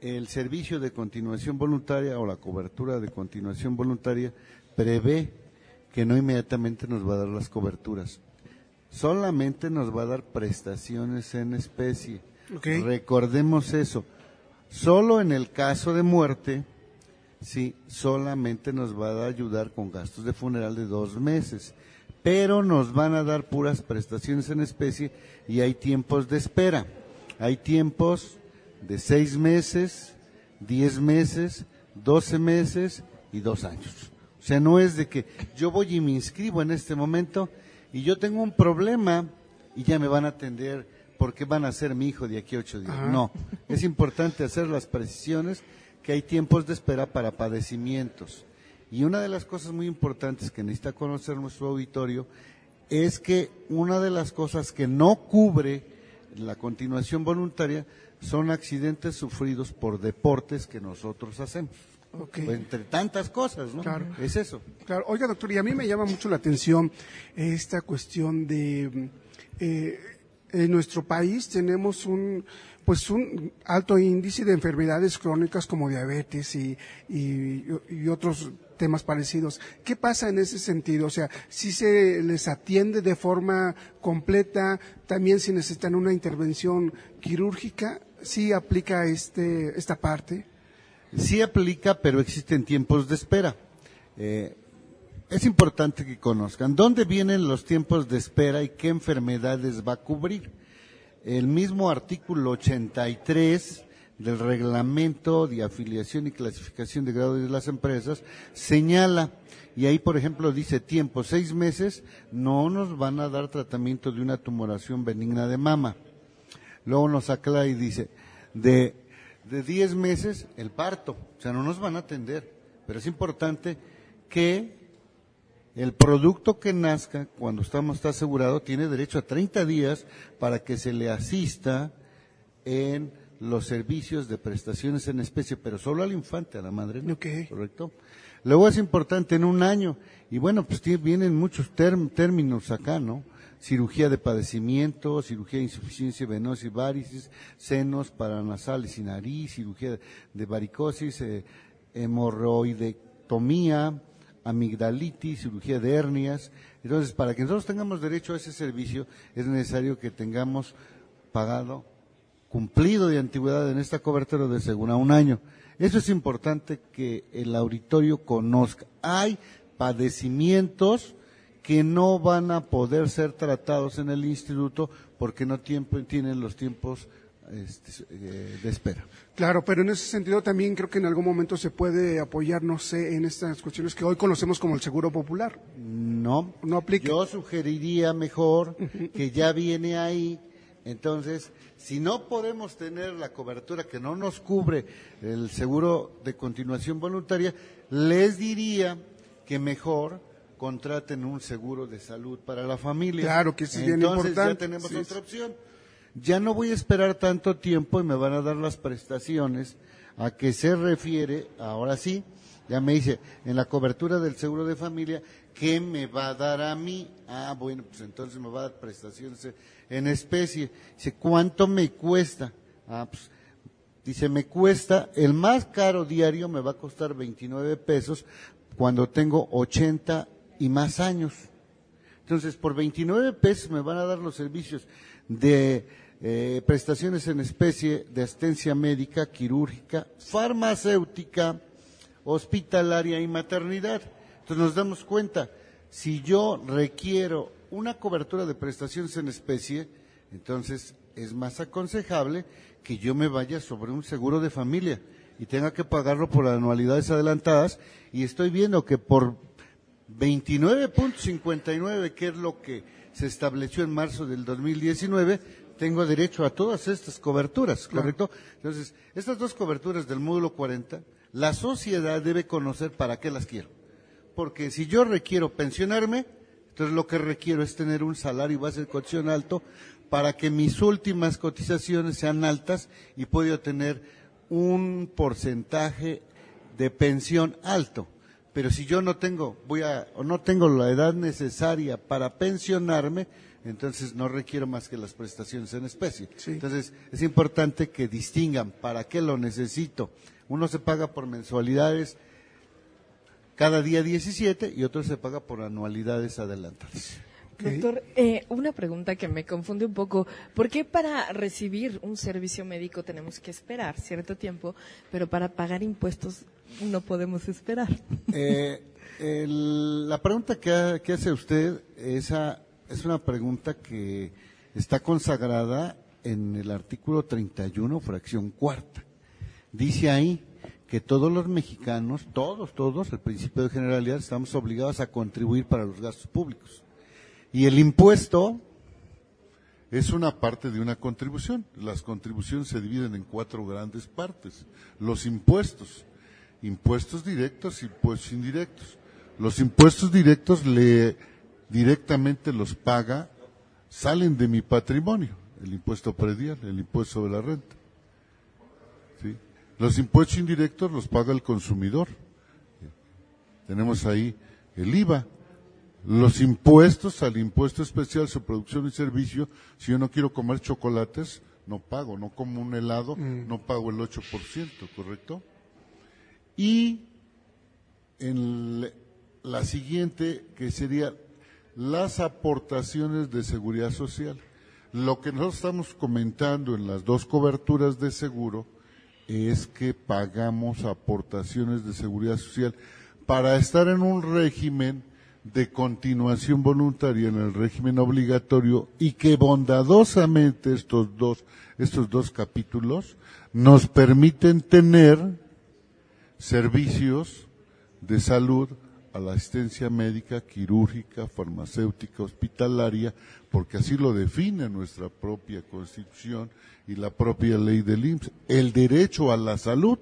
el servicio de continuación voluntaria o la cobertura de continuación voluntaria prevé que no inmediatamente nos va a dar las coberturas. Solamente nos va a dar prestaciones en especie. Recordemos eso. Solo en el caso de muerte, sí, solamente nos va a ayudar con gastos de funeral de dos meses. Pero nos van a dar puras prestaciones en especie y hay tiempos de espera. Hay tiempos de seis meses, diez meses, doce meses y dos años. O sea, no es de que yo voy y me inscribo en este momento y yo tengo un problema y ya me van a atender porque van a ser mi hijo de aquí a ocho días. No, es importante hacer las precisiones que hay tiempos de espera para padecimientos. Y una de las cosas muy importantes que necesita conocer nuestro auditorio es que una de las cosas que no cubre la continuación voluntaria son accidentes sufridos por deportes que nosotros hacemos. entre tantas cosas, ¿no? Claro. Es eso. Claro. Oiga, doctor, y a mí me llama mucho la atención esta cuestión de eh, en nuestro país tenemos un pues un alto índice de enfermedades crónicas como diabetes y, y, otros temas parecidos. ¿Qué pasa en ese sentido? O sea, si se les atiende de forma completa, también si necesitan una intervención quirúrgica, ¿sí aplica este, esta parte? Sí aplica, pero existen tiempos de espera. Eh, es importante que conozcan dónde vienen los tiempos de espera y qué enfermedades va a cubrir. El mismo artículo 83 del reglamento de afiliación y clasificación de grado de las empresas señala, y ahí por ejemplo dice tiempo, seis meses, no nos van a dar tratamiento de una tumoración benigna de mama. Luego nos aclara y dice, de, de diez meses el parto, o sea, no nos van a atender, pero es importante que el producto que nazca, cuando estamos, está asegurado, tiene derecho a 30 días para que se le asista en los servicios de prestaciones en especie, pero solo al infante, a la madre. ¿no? ¿Correcto? Luego es importante en un año, y bueno, pues vienen muchos términos acá, ¿no? Cirugía de padecimiento, cirugía de insuficiencia venosa y varices, senos paranasales y nariz, cirugía de varicosis, eh, hemorroidectomía, amigdalitis, cirugía de hernias. Entonces, para que nosotros tengamos derecho a ese servicio, es necesario que tengamos pagado, cumplido de antigüedad en esta cobertura de según a un año. Eso es importante que el auditorio conozca. Hay padecimientos que no van a poder ser tratados en el instituto porque no tienen los tiempos este, eh, de espera. Claro, pero en ese sentido también creo que en algún momento se puede apoyar, no sé, en estas cuestiones que hoy conocemos como el seguro popular. No, no aplica. Yo sugeriría mejor que ya viene ahí. Entonces, si no podemos tener la cobertura que no nos cubre el seguro de continuación voluntaria, les diría que mejor contraten un seguro de salud para la familia. Claro que es bien importante. Entonces ya tenemos otra opción ya no voy a esperar tanto tiempo y me van a dar las prestaciones a que se refiere, ahora sí, ya me dice, en la cobertura del seguro de familia, ¿qué me va a dar a mí? Ah, bueno, pues entonces me va a dar prestaciones en especie. Dice, ¿cuánto me cuesta? Ah, pues, dice, me cuesta, el más caro diario me va a costar 29 pesos cuando tengo 80 y más años. Entonces, por 29 pesos me van a dar los servicios de eh, prestaciones en especie de asistencia médica, quirúrgica, farmacéutica, hospitalaria y maternidad. Entonces nos damos cuenta, si yo requiero una cobertura de prestaciones en especie, entonces es más aconsejable que yo me vaya sobre un seguro de familia y tenga que pagarlo por anualidades adelantadas y estoy viendo que por 29.59, que es lo que se estableció en marzo del 2019, tengo derecho a todas estas coberturas, ¿correcto? Entonces, estas dos coberturas del módulo 40, la sociedad debe conocer para qué las quiero. Porque si yo requiero pensionarme, entonces lo que requiero es tener un salario base de cotización alto para que mis últimas cotizaciones sean altas y pueda tener un porcentaje de pensión alto. Pero si yo no tengo, voy a, o no tengo la edad necesaria para pensionarme, entonces no requiero más que las prestaciones en especie. Entonces es importante que distingan para qué lo necesito. Uno se paga por mensualidades cada día 17 y otro se paga por anualidades adelantadas. Doctor, eh, una pregunta que me confunde un poco. ¿Por qué para recibir un servicio médico tenemos que esperar cierto tiempo, pero para pagar impuestos no podemos esperar? Eh, la pregunta que, que hace usted, esa es una pregunta que está consagrada en el artículo 31, fracción cuarta. Dice ahí que todos los mexicanos, todos, todos, el principio de generalidad, estamos obligados a contribuir para los gastos públicos. Y el impuesto es una parte de una contribución. Las contribuciones se dividen en cuatro grandes partes. Los impuestos, impuestos directos, impuestos indirectos. Los impuestos directos le directamente los paga, salen de mi patrimonio, el impuesto predial, el impuesto sobre la renta. Los impuestos indirectos los paga el consumidor. Tenemos ahí el IVA, los impuestos al impuesto especial sobre producción y servicio, si yo no quiero comer chocolates, no pago, no como un helado, no pago el 8%, ¿correcto? Y en la siguiente, que sería las aportaciones de seguridad social. Lo que nosotros estamos comentando en las dos coberturas de seguro es que pagamos aportaciones de seguridad social para estar en un régimen de continuación voluntaria en el régimen obligatorio y que bondadosamente estos dos, estos dos capítulos nos permiten tener servicios de salud a la asistencia médica, quirúrgica, farmacéutica, hospitalaria, porque así lo define nuestra propia constitución y la propia ley del IMSS, el derecho a la salud.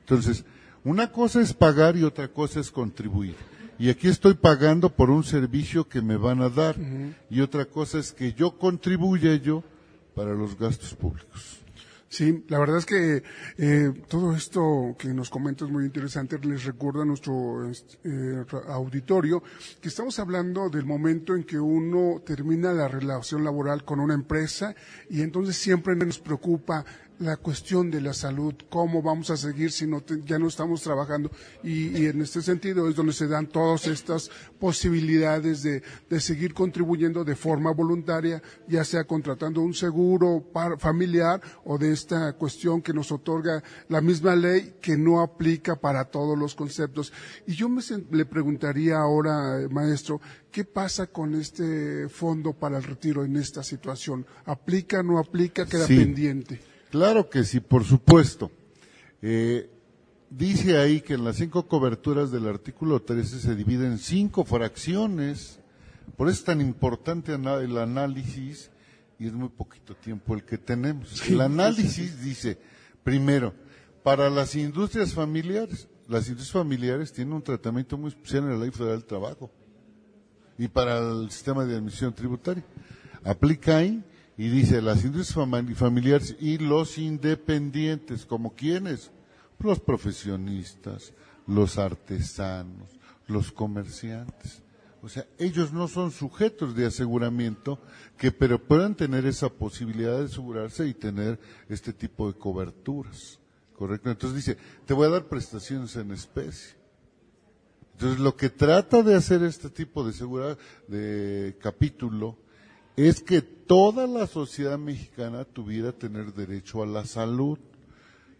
Entonces, una cosa es pagar y otra cosa es contribuir. Y aquí estoy pagando por un servicio que me van a dar. Y otra cosa es que yo contribuya yo para los gastos públicos. Sí, la verdad es que eh, todo esto que nos comenta es muy interesante. Les recuerdo a nuestro eh, auditorio que estamos hablando del momento en que uno termina la relación laboral con una empresa y entonces siempre nos preocupa la cuestión de la salud, cómo vamos a seguir si no ya no estamos trabajando. Y, en este sentido es donde se dan todas estas posibilidades de, de seguir contribuyendo de forma voluntaria, ya sea contratando un seguro familiar o de esta cuestión que nos otorga la misma ley que no aplica para todos los conceptos. Y yo me, le preguntaría ahora, maestro, ¿qué pasa con este fondo para el retiro en esta situación? ¿Aplica, no aplica, queda pendiente? Claro que sí, por supuesto. Eh, dice ahí que en las cinco coberturas del artículo 13 se dividen en cinco fracciones. Por eso es tan importante el análisis y es muy poquito tiempo el que tenemos. el análisis dice, primero, para las industrias familiares, las industrias familiares tienen un tratamiento muy especial en la Ley Federal del Trabajo y para el sistema de admisión tributaria. Aplica ahí y dice las industrias familiares y los independientes, como quienes, los profesionistas, los artesanos, los comerciantes. O sea, ellos no son sujetos de aseguramiento que pero puedan tener esa posibilidad de asegurarse y tener este tipo de coberturas. ¿Correcto? Entonces dice, te voy a dar prestaciones en especie. Entonces lo que trata de hacer este tipo de seguridad, de capítulo, es que toda la sociedad mexicana tuviera tener derecho a la salud.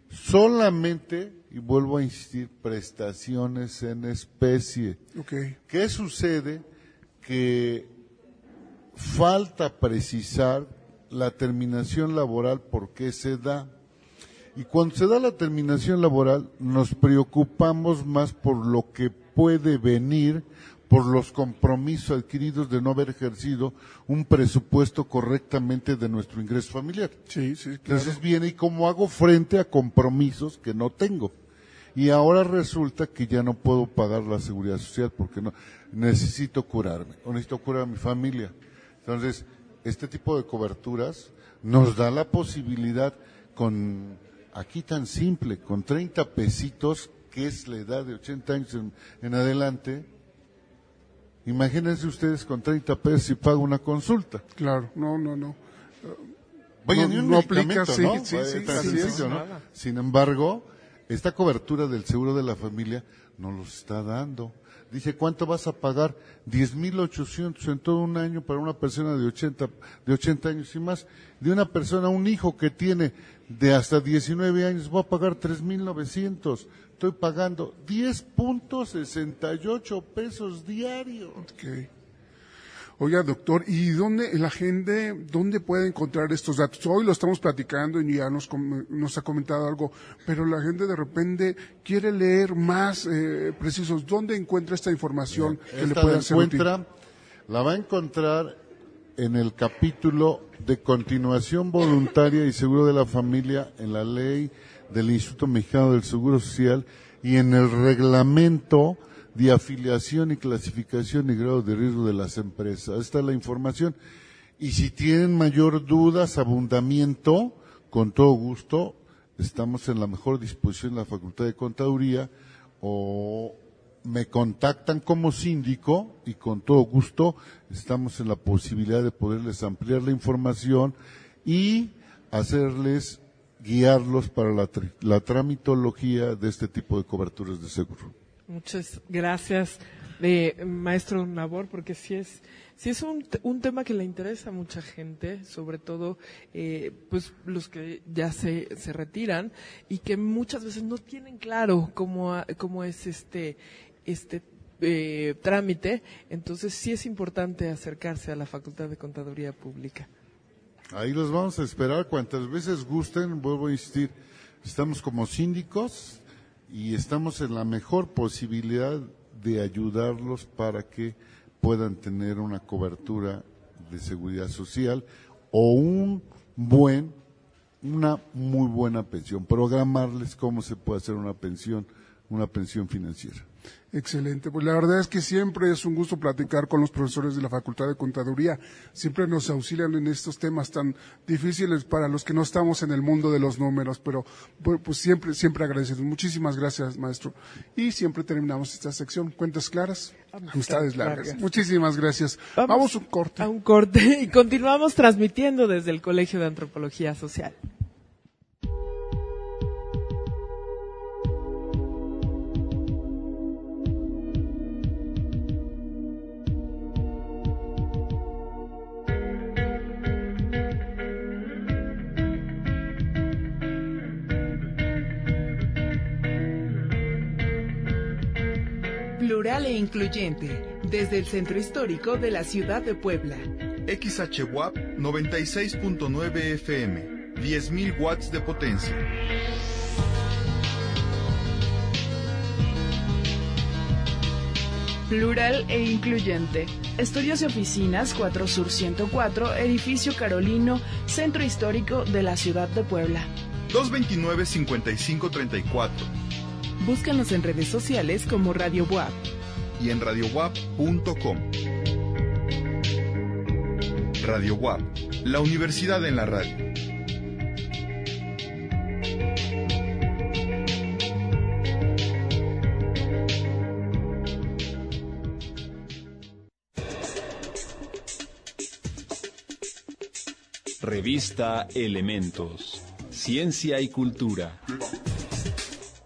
Solamente, y vuelvo a insistir, prestaciones en especie. ¿Qué sucede? Que falta precisar la terminación laboral, por qué se da. Y cuando se da la terminación laboral, nos preocupamos más por lo que puede venir por los compromisos adquiridos de no haber ejercido un presupuesto correctamente de nuestro ingreso familiar. Sí, sí, Entonces viene y cómo hago frente a compromisos que no tengo. Y ahora resulta que ya no puedo pagar la seguridad social porque no necesito curarme o necesito curar a mi familia. Entonces, este tipo de coberturas nos da la posibilidad con aquí tan simple, con 30 pesitos, que es la edad de 80 años en adelante, Imagínense ustedes con 30 pesos y pago una consulta. Claro, no, no, no. Vaya, ni un no aplica, sí, Sí, sí, ¿no? Sin embargo, esta cobertura del seguro de la familia no los está dando. Dice, ¿cuánto vas a pagar? 10.800 en todo un año para una persona de 80, de 80 años y más. De una persona, un hijo que tiene de hasta 19 años, va a pagar 3.900 estoy pagando 10.68 pesos diarios. Okay. Oiga, doctor, ¿y dónde la gente, dónde puede encontrar estos datos? Hoy lo estamos platicando y ya nos, nos ha comentado algo, pero la gente de repente quiere leer más eh, precisos. ¿Dónde encuentra esta información que le puede hacer encuentra, La va a encontrar en el capítulo de continuación voluntaria y seguro de la familia en la ley del Instituto Mexicano del Seguro Social y en el reglamento de afiliación y clasificación y grado de riesgo de las empresas. Esta es la información. Y si tienen mayor dudas, abundamiento, con todo gusto, estamos en la mejor disposición en la Facultad de Contaduría o me contactan como síndico y con todo gusto estamos en la posibilidad de poderles ampliar la información y hacerles guiarlos para la, la tramitología de este tipo de coberturas de seguro. Muchas gracias, eh, maestro Nabor, porque sí es, sí es un, un, tema que le interesa a mucha gente, sobre todo eh, pues los que ya se, se retiran y que muchas veces no tienen claro cómo, cómo es este, este eh, trámite, entonces sí es importante acercarse a la Facultad de Contaduría Pública. Ahí los vamos a esperar cuantas veces gusten, vuelvo a insistir, estamos como síndicos y estamos en la mejor posibilidad de ayudarlos para que puedan tener una cobertura de seguridad social o un buen, una muy buena pensión, programarles cómo se puede hacer una pensión, una pensión financiera. Excelente. Pues la verdad es que siempre es un gusto platicar con los profesores de la Facultad de Contaduría. Siempre nos auxilian en estos temas tan difíciles para los que no estamos en el mundo de los números, pero pues siempre, siempre agradecidos. Muchísimas gracias, maestro. Y siempre terminamos esta sección. Cuentas claras, amistades largas. Muchísimas gracias. Vamos a un corte. A un corte y continuamos transmitiendo desde el Colegio de Antropología Social. Incluyente, desde el centro histórico de la ciudad de Puebla. XHWAP 96.9 FM, 10.000 watts de potencia. Plural e incluyente. Estudios y oficinas 4 Sur 104, edificio Carolino, centro histórico de la ciudad de Puebla. 229-5534. Búscanos en redes sociales como Radio WAP. Y en radiowap.com. Radio WAP, la universidad en la radio. Revista Elementos. Ciencia y cultura.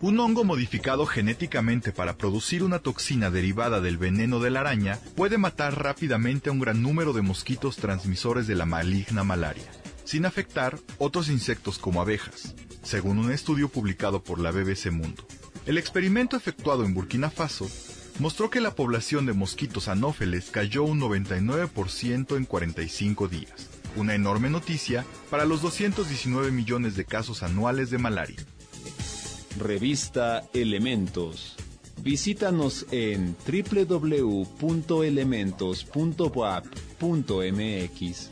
Un hongo modificado genéticamente para producir una toxina derivada del veneno de la araña puede matar rápidamente a un gran número de mosquitos transmisores de la maligna malaria, sin afectar otros insectos como abejas, según un estudio publicado por la BBC Mundo. El experimento efectuado en Burkina Faso mostró que la población de mosquitos anófeles cayó un 99% en 45 días, una enorme noticia para los 219 millones de casos anuales de malaria. Revista Elementos. Visítanos en www.elementos.wap.mx.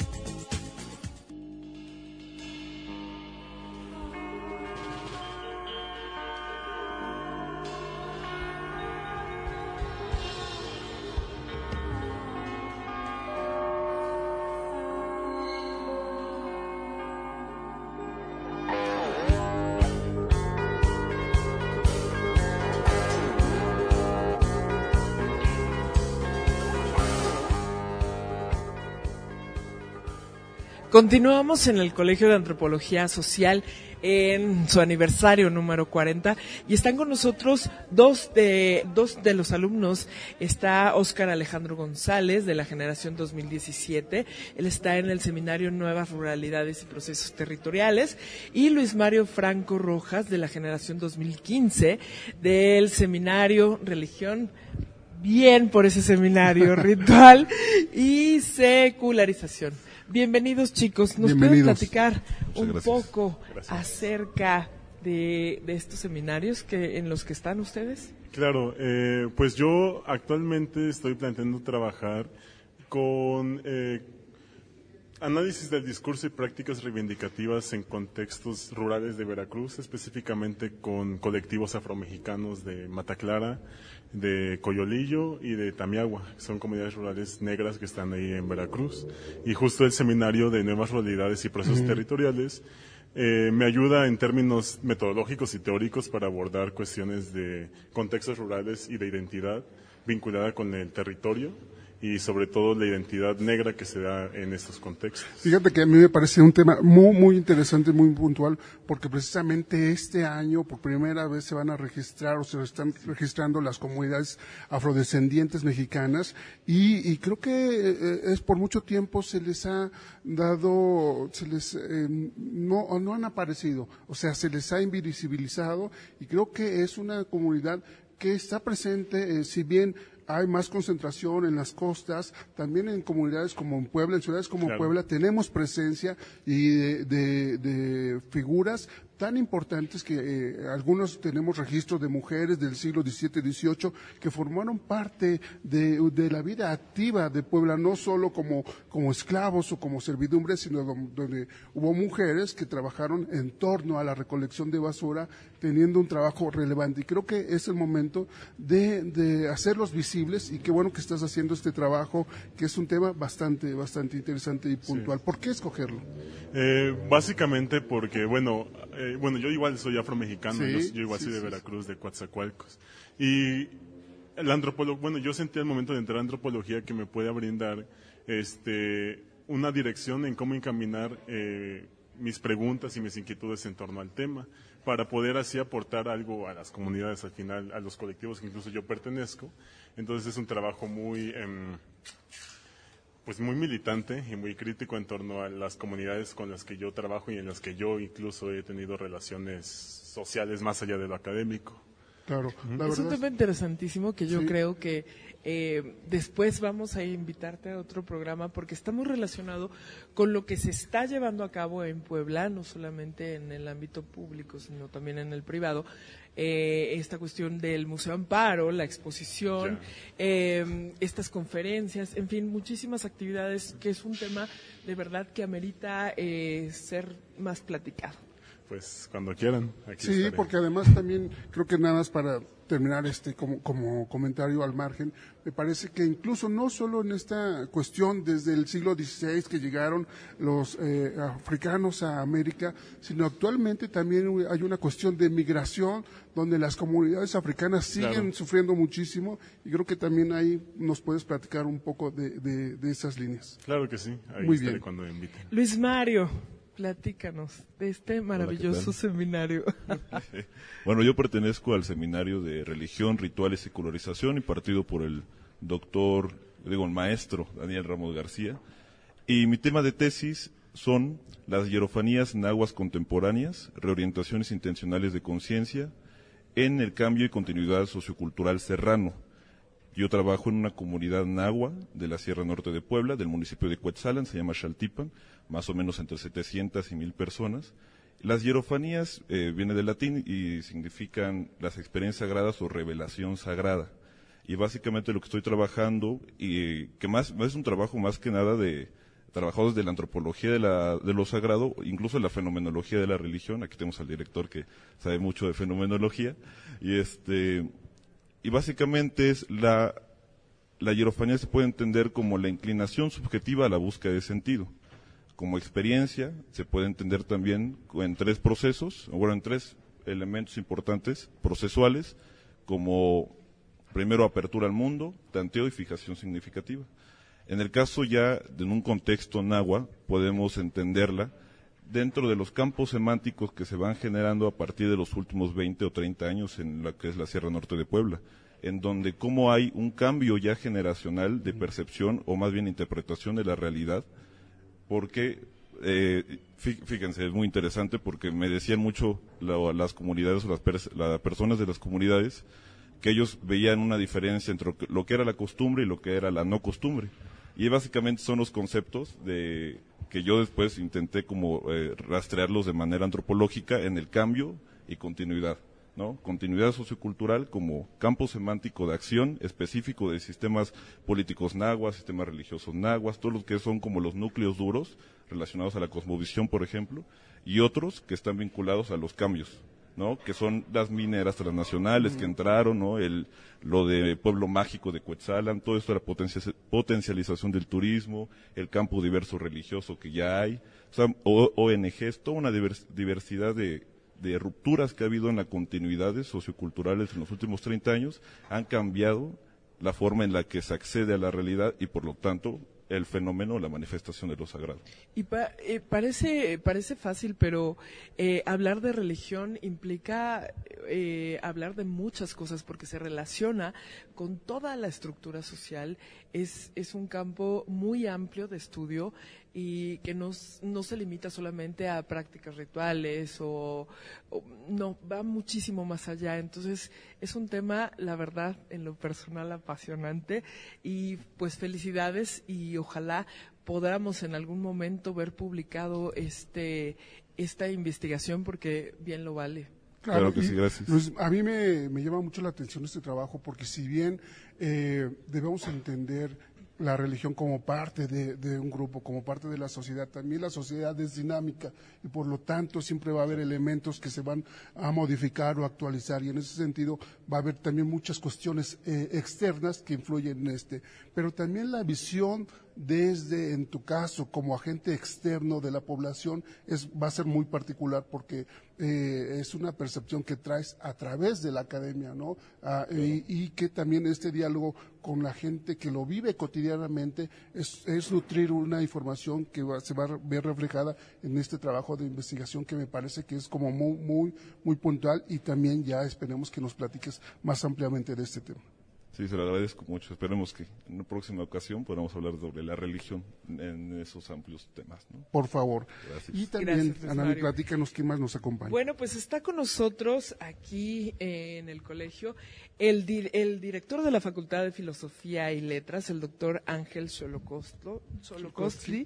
Continuamos en el Colegio de Antropología Social en su aniversario número 40 y están con nosotros dos de dos de los alumnos. Está Óscar Alejandro González de la generación 2017 él está en el seminario Nuevas Ruralidades y Procesos Territoriales. Y Luis Mario Franco Rojas de la generación 2015 del seminario Religión. Bien por ese seminario ritual y secularización Bienvenidos chicos, ¿nos pueden platicar un poco acerca de, estos seminarios que en los que están ustedes? Claro, eh, pues yo actualmente estoy planteando trabajar con eh, análisis del discurso y prácticas reivindicativas en contextos rurales de Veracruz, específicamente con colectivos afromexicanos de Mataclara, de Coyolillo y de Tamiagua, son comunidades rurales negras que están ahí en Veracruz. Y justo el seminario de nuevas realidades y procesos territoriales eh, me ayuda en términos metodológicos y teóricos para abordar cuestiones de contextos rurales y de identidad vinculada con el territorio y sobre todo la identidad negra que se da en estos contextos. Fíjate que a mí me parece un tema muy, muy interesante, muy puntual, porque precisamente este año por primera vez se van a registrar o se están registrando las comunidades afrodescendientes mexicanas y, creo que eh, es por mucho tiempo se les ha dado, se les, eh, no, no han aparecido, o sea, se les ha invisibilizado y creo que es una comunidad que está presente, eh, si bien hay más concentración en las costas, también en comunidades como en Puebla, en ciudades como Puebla, tenemos presencia y de, figuras tan importantes que eh, algunos tenemos registros de mujeres del siglo XVII, XVIII que formaron parte de, la vida activa de Puebla, no solo como, como esclavos o como servidumbres, sino donde hubo mujeres que trabajaron en torno a la recolección de basura, teniendo un trabajo relevante. Y creo que es el momento de, de hacerlos visibles y qué bueno que estás haciendo este trabajo, que es un tema bastante, bastante interesante y puntual. ¿Por qué escogerlo? Eh, básicamente porque, bueno, eh, bueno, yo igual soy afromexicano, yo, igual soy de Veracruz, de Coatzacoalcos. Y la antropología, bueno, yo sentí al momento de entrar a antropología que me puede brindar este, una dirección en cómo encaminar eh, mis preguntas y mis inquietudes en torno al tema, para poder así aportar algo a las comunidades al final, a los colectivos que incluso yo pertenezco. Entonces es un trabajo muy... Em, pues muy militante y muy crítico en torno a las comunidades con las que yo trabajo y en las que yo incluso he tenido relaciones sociales más allá de lo académico. Claro, es un tema interesantísimo que yo creo que eh, después vamos a invitarte a otro programa porque está muy relacionado con lo que se está llevando a cabo en Puebla, no solamente en el ámbito público, sino también en el privado, eh, esta cuestión del Museo Amparo, la exposición, eh, estas conferencias, en fin, muchísimas actividades, que es un tema de verdad que amerita eh, ser más platicado. Pues cuando quieran. Aquí sí, porque además también creo que nada más para terminar este como, como comentario al margen, me parece que incluso no solo en esta cuestión desde el siglo XVI que llegaron los eh, africanos a América, sino actualmente también hay una cuestión de migración donde las comunidades africanas siguen sufriendo muchísimo y creo que también ahí nos puedes platicar un poco de, de, esas líneas. Claro que sí, ahí Muy bien. cuando inviten. Luis Mario. Platícanos de este maravilloso seminario. bueno, yo pertenezco al seminario de religión, rituales y secularización impartido por el doctor, digo, el maestro Daniel Ramos García. Y mi tema de tesis son las hierofanías nahuas contemporáneas, reorientaciones intencionales de conciencia en el cambio y continuidad sociocultural serrano. Yo trabajo en una comunidad nahua de la Sierra Norte de Puebla, del municipio de Cuetzalan, se llama Xaltipan, más o menos entre 700 y 1000 personas. Las hierofanías eh, viene del latín y significan las experiencias sagradas o revelación sagrada. Y básicamente lo que estoy trabajando, y que más es un trabajo más que nada de trabajadores de la antropología de, la, de lo sagrado, incluso la fenomenología de la religión. Aquí tenemos al director que sabe mucho de fenomenología. Y este, y básicamente es la, la hierofanía se puede entender como la inclinación subjetiva a la búsqueda de sentido como experiencia se puede entender también en tres procesos, bueno, en tres elementos importantes procesuales, como primero apertura al mundo, tanteo y fijación significativa. En el caso ya de un contexto náhuatl, podemos entenderla dentro de los campos semánticos que se van generando a partir de los últimos 20 o 30 años en lo que es la Sierra Norte de Puebla, en donde como hay un cambio ya generacional de percepción o más bien interpretación de la realidad, porque, eh, fíjense, es muy interesante porque me decían mucho las comunidades o las, personas de las comunidades que ellos veían una diferencia entre lo que era la costumbre y lo que era la no costumbre. Y básicamente son los conceptos de que yo después intenté como eh, rastrearlos de manera antropológica en el cambio y continuidad. Continuidad sociocultural como campo semántico de acción específico de sistemas políticos nahuas, sistemas religiosos nahuas, todos los que son como los núcleos duros relacionados a la cosmovisión, por ejemplo, y otros que están vinculados a los cambios, ¿no? Que son las mineras transnacionales que entraron, ¿no? El, lo de Pueblo Mágico de Cuetzalan, todo esto la potencialización del turismo, el campo diverso religioso que ya hay, o sea, ONGs, toda una diversidad de, de rupturas que ha habido en las continuidades socioculturales en los últimos 30 años han cambiado la forma en la que se accede a la realidad y por lo tanto el fenómeno, la manifestación de lo sagrado. Y eh, parece, parece fácil, pero eh, hablar de religión implica eh, hablar de muchas cosas porque se relaciona con toda la estructura social. Es, es un campo muy amplio de estudio y que no, no se limita solamente a prácticas rituales o, no, va muchísimo más allá. Entonces, es un tema, la verdad, en lo personal apasionante y pues felicidades y ojalá podamos en algún momento ver publicado este esta investigación porque bien lo vale. Claro, que sí, gracias. a mí me, me, llama mucho la atención este trabajo porque si bien eh, debemos entender la religión como parte de, un grupo, como parte de la sociedad. También la sociedad es dinámica y por lo tanto siempre va a haber elementos que se van a modificar o actualizar y en ese sentido va a haber también muchas cuestiones eh, externas que influyen en este. Pero también la visión desde, en tu caso, como agente externo de la población, es, va a ser muy particular porque eh, es una percepción que traes a través de la academia, ¿no? Ah, y, que también este diálogo con la gente que lo vive cotidianamente es, nutrir una información que se va a ver reflejada en este trabajo de investigación que me parece que es como muy, muy, muy puntual y también ya esperemos que nos platiques más ampliamente de este tema. Sí, se lo agradezco mucho. Esperemos que en una próxima ocasión podamos hablar sobre la religión en esos amplios temas. Por favor. Y también, Ana, platícanos quién más nos acompaña. Bueno, pues está con nosotros aquí en el colegio el, el director de la Facultad de Filosofía y Letras, el doctor Ángel Solocostli.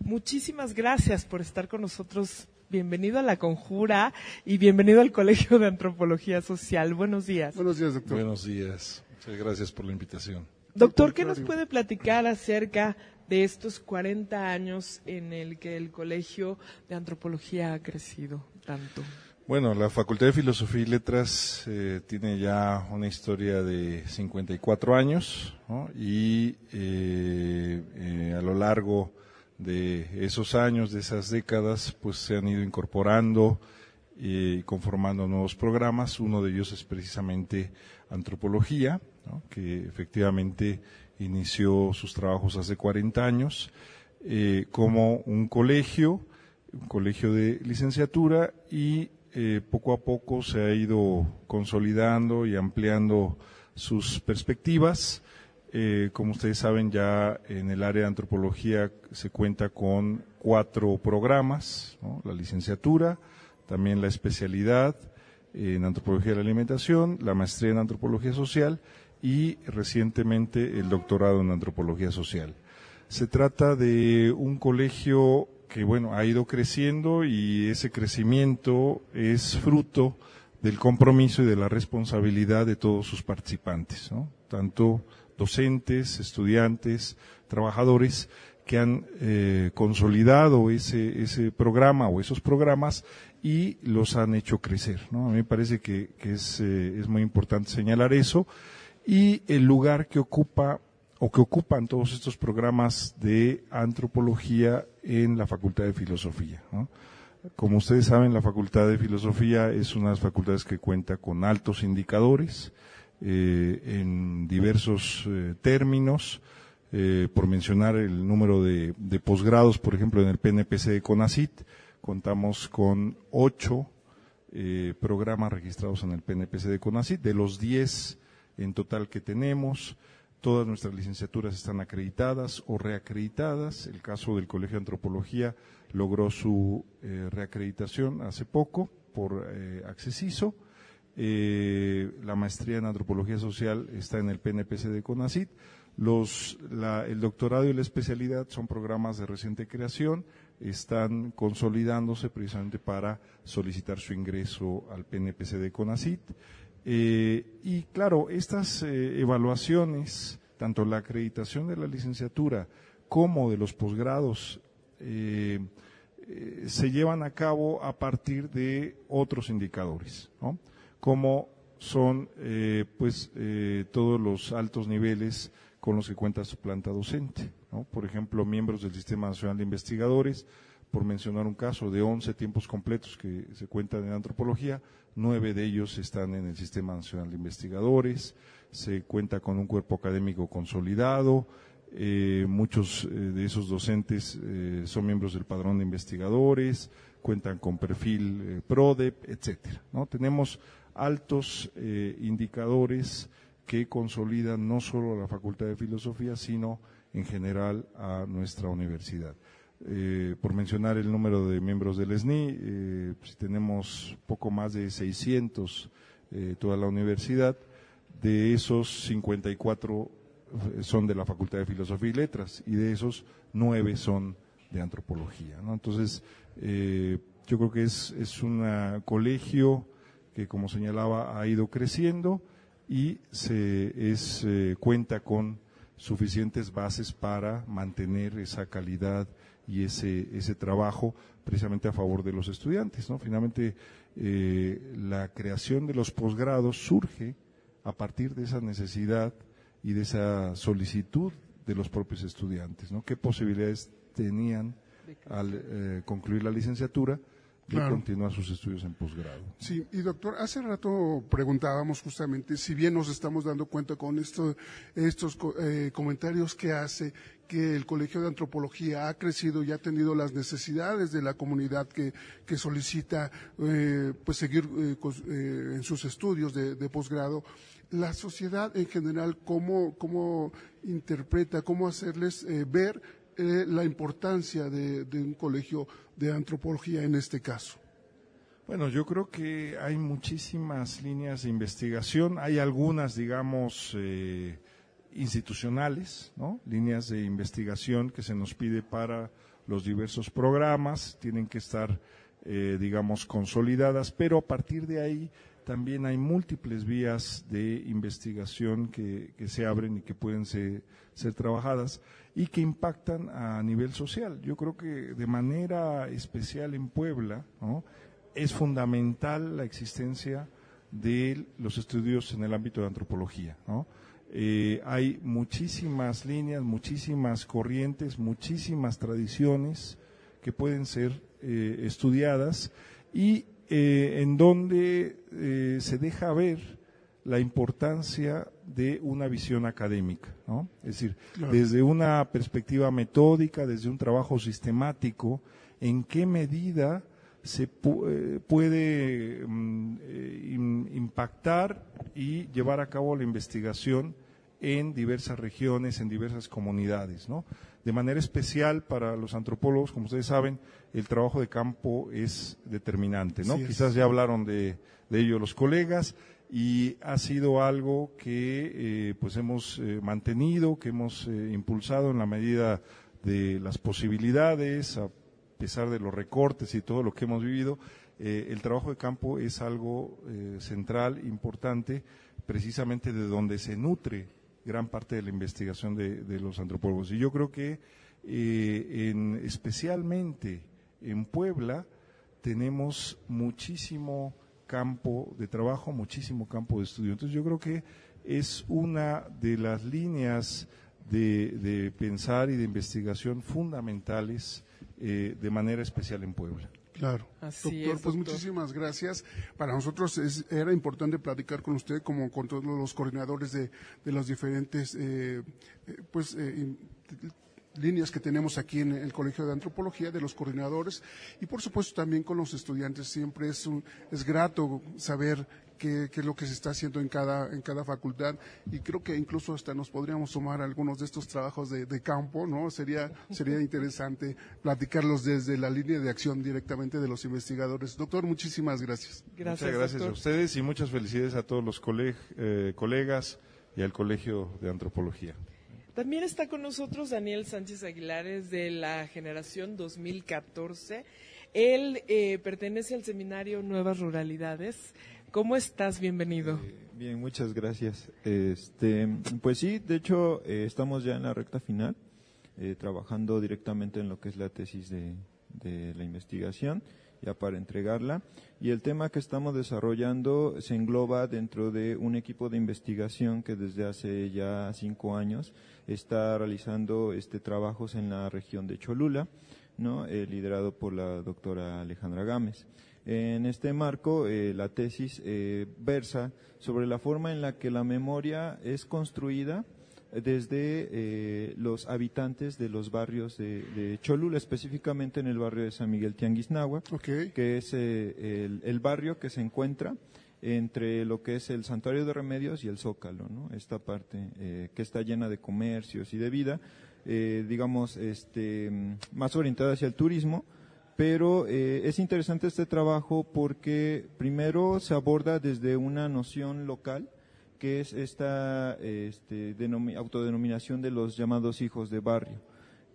Muchísimas gracias por estar con nosotros bienvenido a la conjura y bienvenido al Colegio de Antropología Social. Buenos días. Buenos días, doctor. Buenos días gracias por la invitación. Doctor, ¿qué nos puede platicar acerca de estos 40 años en el que el Colegio de Antropología ha crecido tanto? Bueno, la Facultad de Filosofía y Letras eh, tiene ya una historia de 54 años y eh, eh, a lo largo de esos años, de esas décadas, pues se han ido incorporando y conformando nuevos programas. Uno de ellos es precisamente antropología, que efectivamente inició sus trabajos hace 40 años eh, como un colegio, un colegio de licenciatura y eh, poco a poco se ha ido consolidando y ampliando sus perspectivas. Eh, como ustedes saben, ya en el área de antropología se cuenta con cuatro programas, la licenciatura, también la especialidad en antropología de la alimentación, la maestría en antropología social y recientemente el doctorado en antropología social. Se trata de un colegio que bueno, ha ido creciendo y ese crecimiento es fruto del compromiso y de la responsabilidad de todos sus participantes, tanto docentes, estudiantes, trabajadores que han eh, consolidado ese, ese programa o esos programas y los han hecho crecer. A mí me parece que, es, eh, es muy importante señalar eso y el lugar que ocupa o que ocupan todos estos programas de antropología en la Facultad de Filosofía. Como ustedes saben, la Facultad de Filosofía es una de las facultades que cuenta con altos indicadores eh, en diversos eh, términos. Eh, por mencionar el número de, de posgrados, por ejemplo, en el PNPC de CONACIT, contamos con ocho programas registrados en el PNPC de CONACIT. De los diez en total que tenemos. Todas nuestras licenciaturas están acreditadas o reacreditadas. El caso del Colegio de Antropología logró su eh, reacreditación hace poco por eh, Accesiso. Eh, la maestría en Antropología Social está en el PNPC de CONACIT. Los, el doctorado y la especialidad son programas de reciente creación, están consolidándose precisamente para solicitar su ingreso al PNPC de CONACIT. Eh, y claro, estas eh, evaluaciones, tanto la acreditación de la licenciatura como de los posgrados, eh, se llevan a cabo a partir de otros indicadores, ¿no? como son pues todos los altos niveles con los que cuenta su planta docente. ¿no? Por ejemplo, miembros del Sistema Nacional de Investigadores, por mencionar un caso de 11 tiempos completos que se cuentan en antropología, nueve de ellos están en el Sistema Nacional de Investigadores, se cuenta con un cuerpo académico consolidado, eh, muchos eh, de esos docentes eh, son miembros del padrón de investigadores, cuentan con perfil PRODEP, etcétera. ¿no? Tenemos altos indicadores que consolidan no solo a la Facultad de Filosofía, sino en general a nuestra universidad. Por mencionar el número de miembros del SNI, si tenemos poco más de 600 toda la universidad, de esos 54 son de la Facultad de Filosofía y Letras y de esos nueve son de antropología. Entonces, eh, yo creo que es, es un colegio que, como señalaba, ha ido creciendo y se es, eh, cuenta con suficientes bases para mantener esa calidad y ese, ese trabajo precisamente a favor de los estudiantes. ¿no? Finalmente, eh, la creación de los posgrados surge a partir de esa necesidad y de esa solicitud de los propios estudiantes, ¿no? ¿Qué posibilidades tenían al eh, concluir la licenciatura de continuar sus estudios en posgrado? Sí, y doctor, hace rato preguntábamos justamente, si bien nos estamos dando cuenta con esto, estos eh, comentarios que hace, que el Colegio de Antropología ha crecido y ha tenido las necesidades de la comunidad que, que solicita eh, pues seguir en sus estudios de, de posgrado, la sociedad en general, cómo, cómo interpreta, cómo hacerles eh, ver eh, la importancia de, un colegio de antropología en este caso. Bueno, yo creo que hay muchísimas líneas de investigación, hay algunas, digamos, eh, institucionales, ¿no? Líneas de investigación que se nos pide para los diversos programas, tienen que estar, digamos, consolidadas, pero a partir de ahí también hay múltiples vías de investigación que, se abren y que pueden ser, trabajadas y que impactan a nivel social. Yo creo que de manera especial en Puebla es fundamental la existencia de los estudios en el ámbito de antropología. Eh, hay muchísimas líneas, muchísimas corrientes, muchísimas tradiciones que pueden ser eh, estudiadas y eh, en donde eh, se deja ver la importancia de una visión académica, ¿no? Es decir, desde una perspectiva metódica, desde un trabajo sistemático, en qué medida se eh, puede mm, impactar y llevar a cabo la investigación en diversas regiones, en diversas comunidades, ¿no? De manera especial para los antropólogos, como ustedes saben, el trabajo de campo es determinante, ¿no? Quizás ya hablaron de, ello los colegas y ha sido algo que eh, pues hemos eh, mantenido, que hemos eh, impulsado en la medida de las posibilidades, a pesar de los recortes y todo lo que hemos vivido. el trabajo de campo es algo central, importante, precisamente de donde se nutre gran parte de la investigación de, los antropólogos. Y yo creo que en, especialmente en Puebla tenemos muchísimo campo de trabajo, muchísimo campo de estudio. Entonces yo creo que es una de las líneas de, pensar y de investigación fundamentales eh, de manera especial en Puebla. Claro. doctor, pues muchísimas gracias. Para nosotros era importante platicar con usted, como con todos los coordinadores de, los diferentes eh, eh, pues, eh, líneas que tenemos aquí en el Colegio de Antropología, de los coordinadores, y por supuesto también con los estudiantes. Siempre es, es grato saber qué, es lo que se está haciendo en cada, en cada facultad y creo que incluso hasta nos podríamos sumar algunos de estos trabajos de, campo, ¿no? Sería, sería interesante platicarlos desde la línea de acción directamente de los investigadores. Doctor, muchísimas gracias. Muchas gracias a ustedes y muchas felicidades a todos los eh, colegas y al Colegio de Antropología. También está con nosotros Daniel Sánchez Aguilares de la generación 2014. Él eh, pertenece al seminario Nuevas Ruralidades. ¿Cómo estás? Bienvenido. Eh, bien, muchas gracias. Este, pues sí, de hecho, eh, estamos ya en la recta final, trabajando directamente en lo que es la tesis de, de la investigación ya para entregarla. Y el tema que estamos desarrollando se engloba dentro de un equipo de investigación que desde hace ya cinco años está realizando este trabajos en la región de Cholula, ¿no? Eh, liderado por la doctora Alejandra Gámez. En este marco, eh, la tesis eh, versa sobre la forma en la que la memoria es construida desde eh, los habitantes de los barrios de, Cholula, específicamente en el barrio de San Miguel Tianguisnagua, que es el, barrio que se encuentra entre lo que es el Santuario de Remedios y el Zócalo, ¿no? Esta parte eh, que está llena de comercios y de vida, digamos, este, más orientada hacia el turismo, pero es interesante este trabajo porque primero se aborda desde una noción local, que es esta este, autodenominación de los llamados hijos de barrio,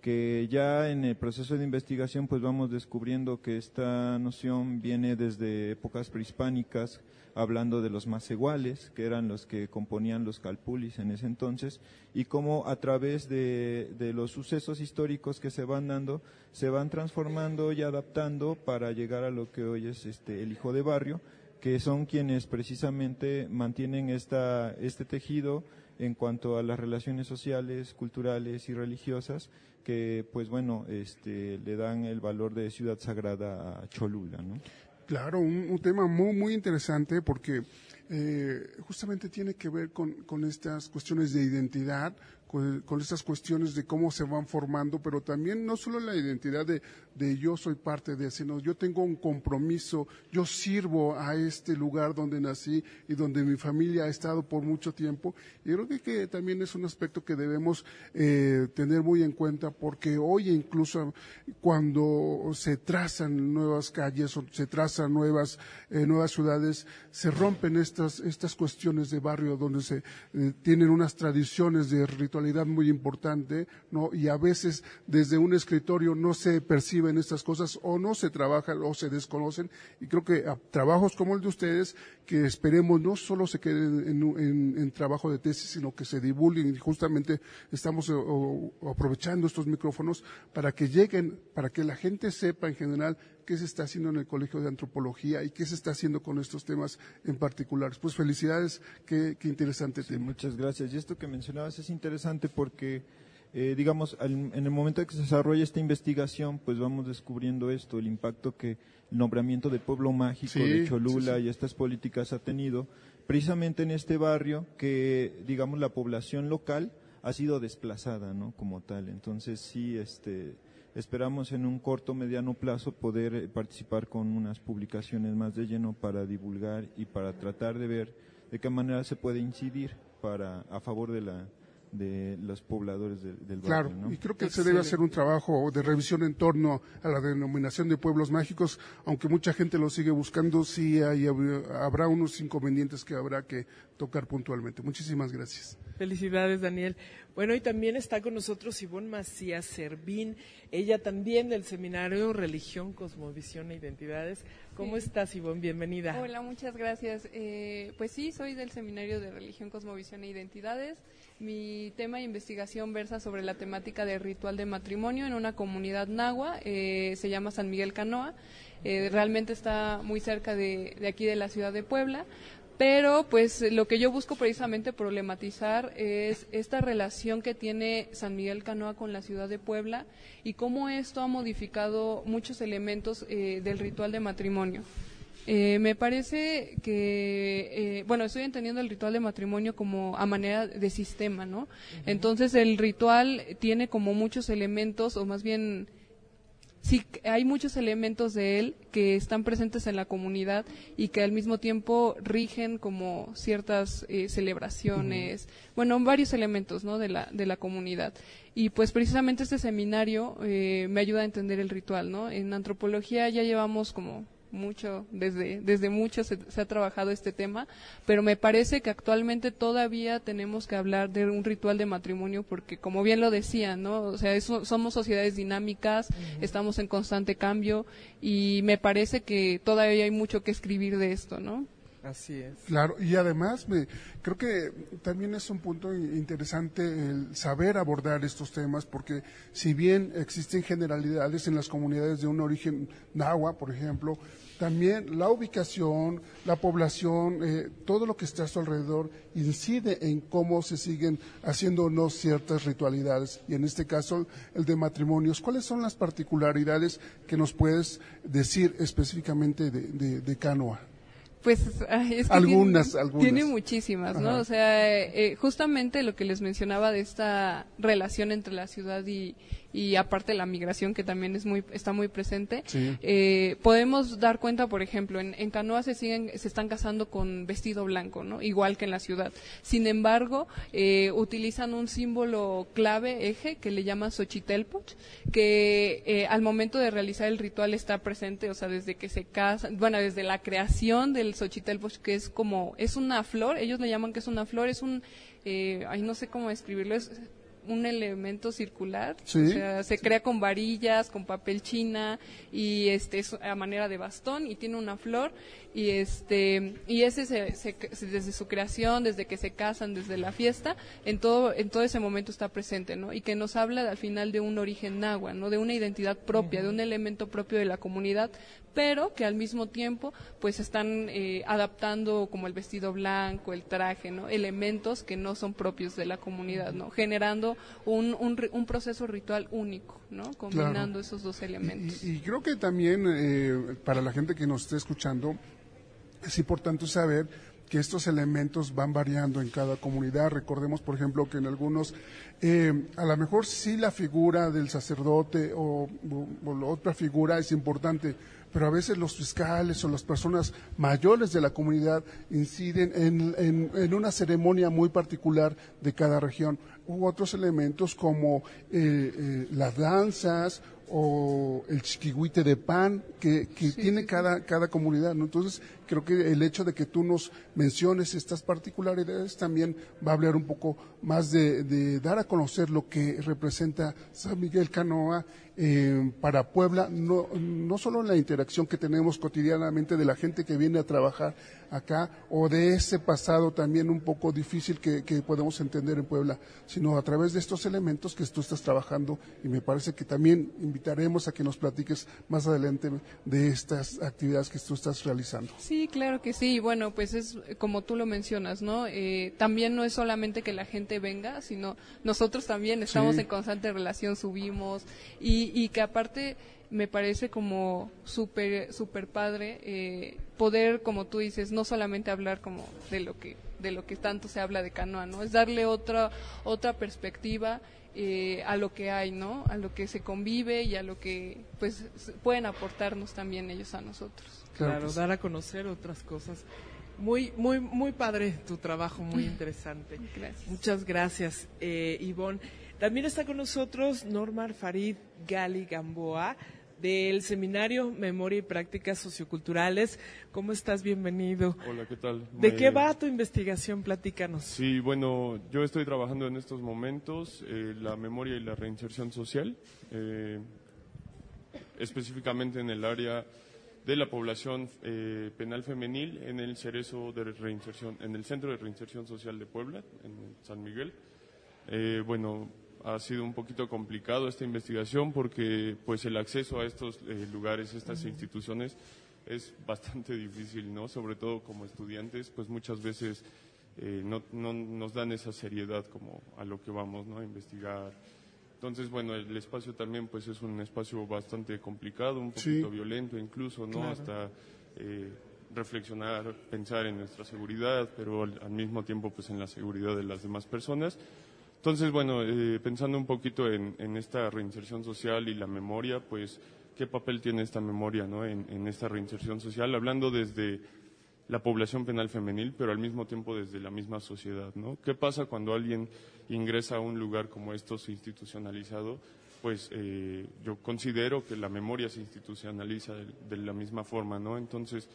que ya en el proceso de investigación pues vamos descubriendo que esta noción viene desde épocas prehispánicas, hablando de los más iguales, que eran los que componían los calpulis en ese entonces, y cómo a través de, de los sucesos históricos que se van dando, se van transformando y adaptando para llegar a lo que hoy es este, el hijo de barrio, que son quienes precisamente mantienen esta, este tejido en cuanto a las relaciones sociales, culturales y religiosas, que pues bueno, este, le dan el valor de ciudad sagrada a Cholula, ¿no? Claro, un, un tema muy, muy interesante porque eh, justamente tiene que ver con, con, estas cuestiones de identidad, con, con, estas cuestiones de cómo se van formando, pero también no solo la identidad de, de yo soy parte de, sino yo tengo un compromiso, yo sirvo a este lugar donde nací y donde mi familia ha estado por mucho tiempo. Y creo que, también es un aspecto que debemos eh, tener muy en cuenta porque hoy incluso cuando se trazan nuevas calles o se trazan nuevas, eh, nuevas ciudades, se rompen estas, estas cuestiones de barrio donde se eh, tienen unas tradiciones de ritualidad muy importante, ¿no? Y a veces desde un escritorio no se percibe estas cosas o no se trabajan o se desconocen. Y creo que a trabajos como el de ustedes, que esperemos no solo se queden en, trabajo de tesis, sino que se divulguen. Y justamente estamos aprovechando estos micrófonos para que lleguen, para que la gente sepa en general qué se está haciendo en el Colegio de Antropología y qué se está haciendo con estos temas en particular. Pues felicidades, qué, interesante tema. Muchas gracias. Y esto que mencionabas es interesante porque eh, digamos, en el momento en que se desarrolla esta investigación, pues vamos descubriendo esto, el impacto que el nombramiento de pueblo mágico de Cholula y estas políticas ha tenido, precisamente en este barrio que, digamos, la población local ha sido desplazada, ¿no? Como tal. Entonces, sí, este, esperamos en un corto, mediano plazo poder eh, participar con unas publicaciones más de lleno para divulgar y para tratar de ver de qué manera se puede incidir para, a favor de la, de los pobladores del, barrio. Claro, y creo que se debe hacer un trabajo de revisión en torno a la denominación de pueblos mágicos, aunque mucha gente lo sigue buscando, sí hay, habrá unos inconvenientes que habrá que tocar puntualmente. Muchísimas gracias. Felicidades, Daniel. Bueno, y también está con nosotros Ivonne Macías Servín, ella también del seminario Religión, Cosmovisión e Identidades. ¿Cómo estás, Ivonne? Bienvenida. Hola, muchas gracias. Eh, pues sí, soy del seminario de Religión, Cosmovisión e Identidades. Mi tema de investigación versa sobre la temática del ritual de matrimonio en una comunidad nahua, eh, se llama San Miguel Canoa. Eh, realmente está muy cerca de, de aquí de la ciudad de Puebla pero pues lo que yo busco precisamente problematizar es esta relación que tiene San Miguel Canoa con la ciudad de Puebla y cómo esto ha modificado muchos elementos eh, del ritual de matrimonio. Eh, me parece que, eh, bueno, estoy entendiendo el ritual de matrimonio como a manera de sistema, ¿no? Entonces el ritual tiene como muchos elementos, o más bien sí hay muchos elementos de él que están presentes en la comunidad y que al mismo tiempo rigen como ciertas eh, celebraciones, bueno, varios elementos ¿no? de, la, de la comunidad. Y pues precisamente este seminario eh, me ayuda a entender el ritual. ¿no? En antropología ya llevamos como mucho, desde, desde mucho se, ha trabajado este tema, pero me parece que actualmente todavía tenemos que hablar de un ritual de matrimonio porque, como bien lo decía, ¿no? O sea, somos sociedades dinámicas, estamos en constante cambio y me parece que todavía hay mucho que escribir de esto, ¿no? Así es. Claro, y además me, creo que también es un punto interesante el saber abordar estos temas, porque si bien existen generalidades en las comunidades de un origen nahua, por ejemplo, también la ubicación, la población, eh, todo lo que está a su alrededor incide en cómo se siguen haciendo o no ciertas ritualidades. Y en este caso, el de matrimonios. ¿Cuáles son las particularidades que nos puedes decir específicamente de, Canoa? Pues es que algunas, tiene, algunas. tiene muchísimas, ¿no? Ajá. O sea, eh, justamente lo que les mencionaba de esta relación entre la ciudad y, y aparte la migración que también es muy está muy presente. Sí. Eh, podemos dar cuenta, por ejemplo, en, en Canoa se siguen se están casando con vestido blanco, ¿no? Igual que en la ciudad. Sin embargo, eh, utilizan un símbolo clave eje que le llaman Xochitelpoch, que eh, al momento de realizar el ritual está presente, o sea, desde que se casan, bueno, desde la creación del Xochitelpoch, que es como es una flor, ellos le llaman que es una flor, es un eh, ay no sé cómo describirlo, es un elemento circular, Sí. o sea, se crea con varillas, con papel china y este es a manera de bastón y tiene una flor y este y ese se, se- se- desde su creación, desde que se casan, desde la fiesta, en todo en todo ese momento está presente, ¿no? Y que nos habla al final de un origen náhuatl, ¿no? De una identidad propia, de un elemento propio de la comunidad, pero que al mismo tiempo pues están eh, adaptando como el vestido blanco, el traje, ¿no? Elementos que no son propios de la comunidad, ¿no? Generando un, un, un proceso ritual único, ¿no? Combinando Claro. esos dos elementos. Y, y creo que también eh, para la gente que nos esté escuchando es importante saber que estos elementos van variando en cada comunidad. Recordemos, por ejemplo, que en algunos, eh, a lo mejor sí la figura del sacerdote o, o- o la otra figura es importante, pero a veces los fiscales o las personas mayores de la comunidad inciden en, en- en una ceremonia muy particular de cada región. U otros elementos como eh, eh, las danzas o el chiquihuite de pan que, que tiene cada, cada comunidad. ¿no? Entonces, creo que el hecho de que tú nos menciones estas particularidades también va a hablar un poco más de, dar a conocer lo que representa San Miguel Canoa eh, para Puebla, no, no solo la interacción que tenemos cotidianamente de la gente que viene a trabajar acá o de ese pasado también un poco difícil que, que podemos entender en Puebla, sino a través de estos elementos que tú estás trabajando y me parece que también invitaremos a que nos platiques más adelante de estas actividades que tú estás realizando. Sí, claro que sí. Y Bueno, pues es eh, como tú lo mencionas, ¿no? Eh, también no es solamente que la gente venga, sino nosotros también estamos Sí. en constante relación, subimos y, y que aparte me parece como súper super padre eh, poder, como tú dices, no solamente hablar como de lo que de lo que tanto se habla de canoa, ¿no? Es darle otra otra perspectiva eh, a lo que hay, ¿no? A lo que se convive y a lo que pues pueden aportarnos también ellos a nosotros. Claro, dar a conocer otras cosas. Muy, muy, muy padre tu trabajo, muy interesante. Gracias. Muchas gracias, eh, Ivonne. También está con nosotros Norma Farid Gali Gamboa del Seminario Memoria y Prácticas Socioculturales. ¿Cómo estás? Bienvenido. Hola, ¿qué tal? ¿De Me- qué va tu investigación? Platícanos. Sí, bueno, yo estoy trabajando en estos momentos eh, la memoria y la reinserción social, eh, específicamente en el área de la población eh, penal femenil en el cerezo de reinserción, en el Centro de Reinserción Social de Puebla, en San Miguel. Eh, bueno, ha sido un poquito complicado esta investigación porque pues el acceso a estos eh, lugares, estas instituciones es bastante difícil, ¿no? Sobre todo como estudiantes, pues muchas veces eh, no, no nos dan esa seriedad como a lo que vamos, ¿no? A investigar. Entonces, bueno, el espacio también pues es un espacio bastante complicado, un Sí. poquito violento incluso, ¿no? Claro. Hasta eh, reflexionar, pensar en nuestra seguridad, pero al, al mismo tiempo pues en la seguridad de las demás personas. Entonces, bueno, eh, pensando un poquito en, en esta reinserción social y la memoria, pues, ¿qué papel tiene esta memoria ¿no? en, en esta reinserción social? Hablando desde la población penal femenil, pero al mismo tiempo desde la misma sociedad, ¿no? ¿Qué pasa cuando alguien ingresa a un lugar como estos institucionalizado? Pues eh, yo considero que la memoria se institucionaliza de, la misma forma, ¿no? Entonces,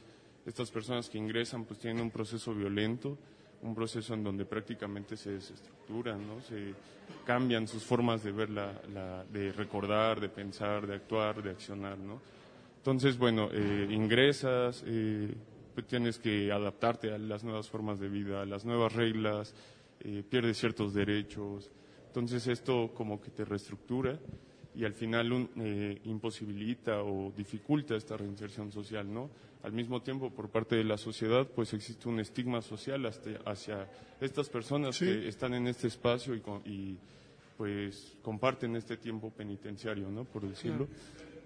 estas personas que ingresan pues tienen un proceso violento, un proceso en donde prácticamente se desestructuran, ¿no? Se cambian sus formas de ver de recordar, de pensar, de actuar, de accionar, ¿no? Entonces, bueno, eh, ingresas, eh, tienes que adaptarte a las nuevas formas de vida, a las nuevas reglas, eh, pierdes ciertos derechos. Entonces esto como que te reestructura y al final un- eh, imposibilita o dificulta esta reinserción social, ¿no? Al mismo tiempo, por parte de la sociedad, pues existe un estigma social hasta- hacia estas personas que están en este espacio y, y, pues comparten este tiempo penitenciario, ¿no? Por decirlo.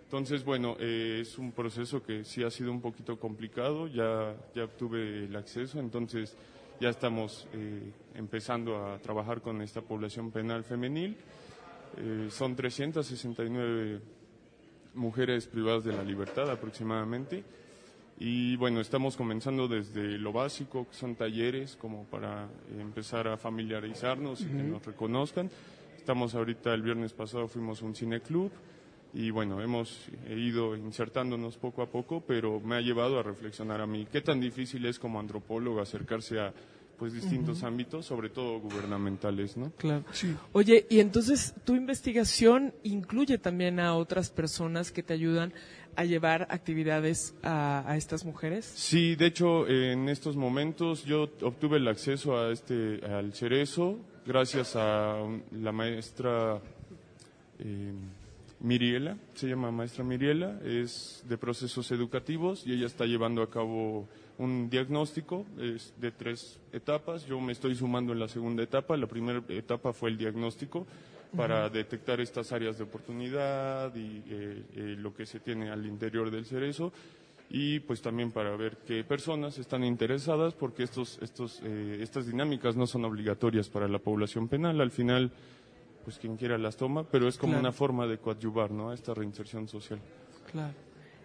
Entonces, bueno, eh, es un proceso que sí ha sido un poquito complicado, ya, ya obtuve el acceso, entonces ya estamos eh, empezando a trabajar con esta población penal femenil. Eh, son 369 mujeres privadas de la libertad aproximadamente. Y bueno, estamos comenzando desde lo básico, que son talleres, como para empezar a familiarizarnos y que nos reconozcan. Estamos ahorita, el viernes pasado fuimos a un cineclub y bueno, hemos ido insertándonos poco a poco, pero me ha llevado a reflexionar a mí qué tan difícil es como antropólogo acercarse a pues distintos ámbitos, sobre todo gubernamentales, ¿no? Claro. Oye, y entonces tu investigación incluye también a otras personas que te ayudan a llevar actividades a, a estas mujeres. Sí, de hecho, en estos momentos yo obtuve el acceso a este al Cerezo gracias a un- la maestra eh, Miriela, se llama maestra Miriela, es de procesos educativos y ella está llevando a cabo un diagnóstico es de tres etapas. Yo me estoy sumando en la segunda etapa. La primera etapa fue el diagnóstico para detectar estas áreas de oportunidad y eh, eh, lo que se tiene al interior del cerezo y pues también para ver qué personas están interesadas porque estos, estos, eh, estas dinámicas no son obligatorias para la población penal. Al final, pues quien quiera las toma, pero es como Claro. una forma de coadyuvar ¿no? a esta reinserción social. Claro.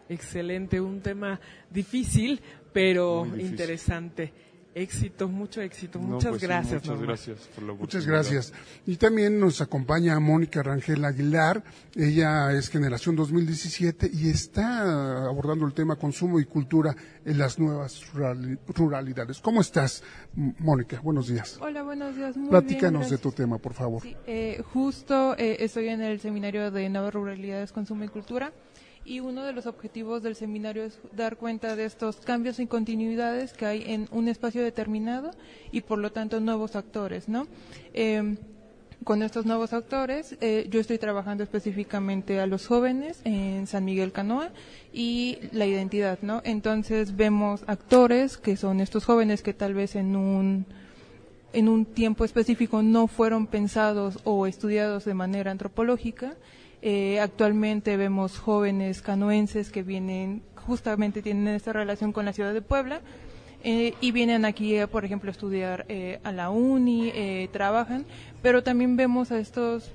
Excelente, un tema difícil, pero difícil. interesante. Éxito, mucho éxito. No, Muchas pues sí, gracias. muchas Norma. gracias por la Muchas gracias. Y también nos acompaña Mónica Rangel Aguilar. Ella es generación 2017 y está abordando el tema consumo y cultura en las nuevas rurali- ruralidades. ¿Cómo estás, Mónica? Buenos días. Hola, buenos días. Muy Platícanos bien, de tu tema, por favor. Sí, eh, justo eh, estoy en el seminario de Nuevas Ruralidades, Consumo y Cultura y uno de los objetivos del seminario es dar cuenta de estos cambios y continuidades que hay en un espacio determinado y por lo tanto nuevos actores, ¿no? Eh, con estos nuevos actores, eh, yo estoy trabajando específicamente a los jóvenes en San Miguel Canoa y la identidad, ¿no? Entonces vemos actores que son estos jóvenes que tal vez en un en un tiempo específico no fueron pensados o estudiados de manera antropológica. Eh, actualmente vemos jóvenes canoenses que vienen, justamente tienen esta relación con la ciudad de Puebla eh, y vienen aquí, por ejemplo, a estudiar eh, a la uni, eh, trabajan, pero también vemos a estos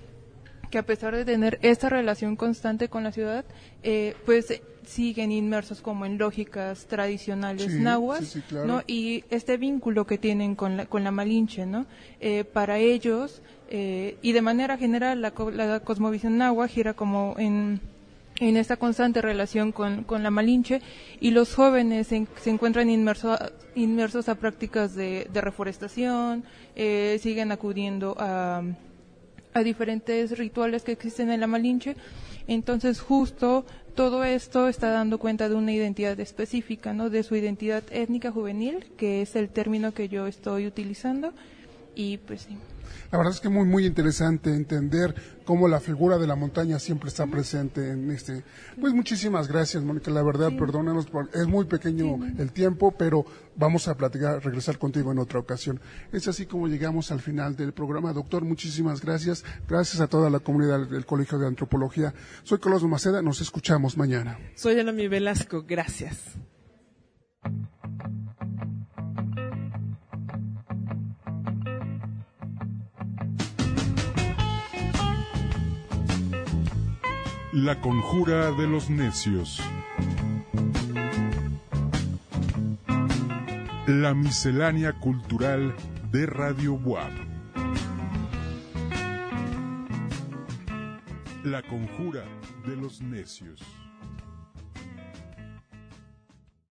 que a pesar de tener esta relación constante con la ciudad, eh, pues siguen inmersos como en lógicas tradicionales Sí, nahuas, sí, sí, claro. ¿no? Y este vínculo que tienen con la, con la Malinche, ¿no? Eh, para ellos, eh, y de manera general, la, la cosmovisión nahua gira como en en esta constante relación con, con la Malinche y los jóvenes se, en- se encuentran inmerso inmersos a prácticas de, de reforestación, eh, siguen acudiendo a, a diferentes rituales que existen en la Malinche. Entonces, justo todo esto está dando cuenta de una identidad específica, ¿no? De su identidad étnica juvenil, que es el término que yo estoy utilizando. Y pues sí. La verdad es que muy, muy interesante entender cómo la figura de la montaña siempre está presente en este. Pues muchísimas gracias, Mónica. La verdad, perdónanos, por- es muy pequeño el tiempo, pero vamos a platicar, regresar contigo en otra ocasión. Es así como llegamos al final del programa. Doctor, muchísimas gracias. Gracias a toda la comunidad del Colegio de Antropología. Soy Carlos Maceda, nos escuchamos mañana. Soy Anami Velasco, gracias. La conjura de los necios. La miscelánea cultural de Radio WAP. La conjura de los necios.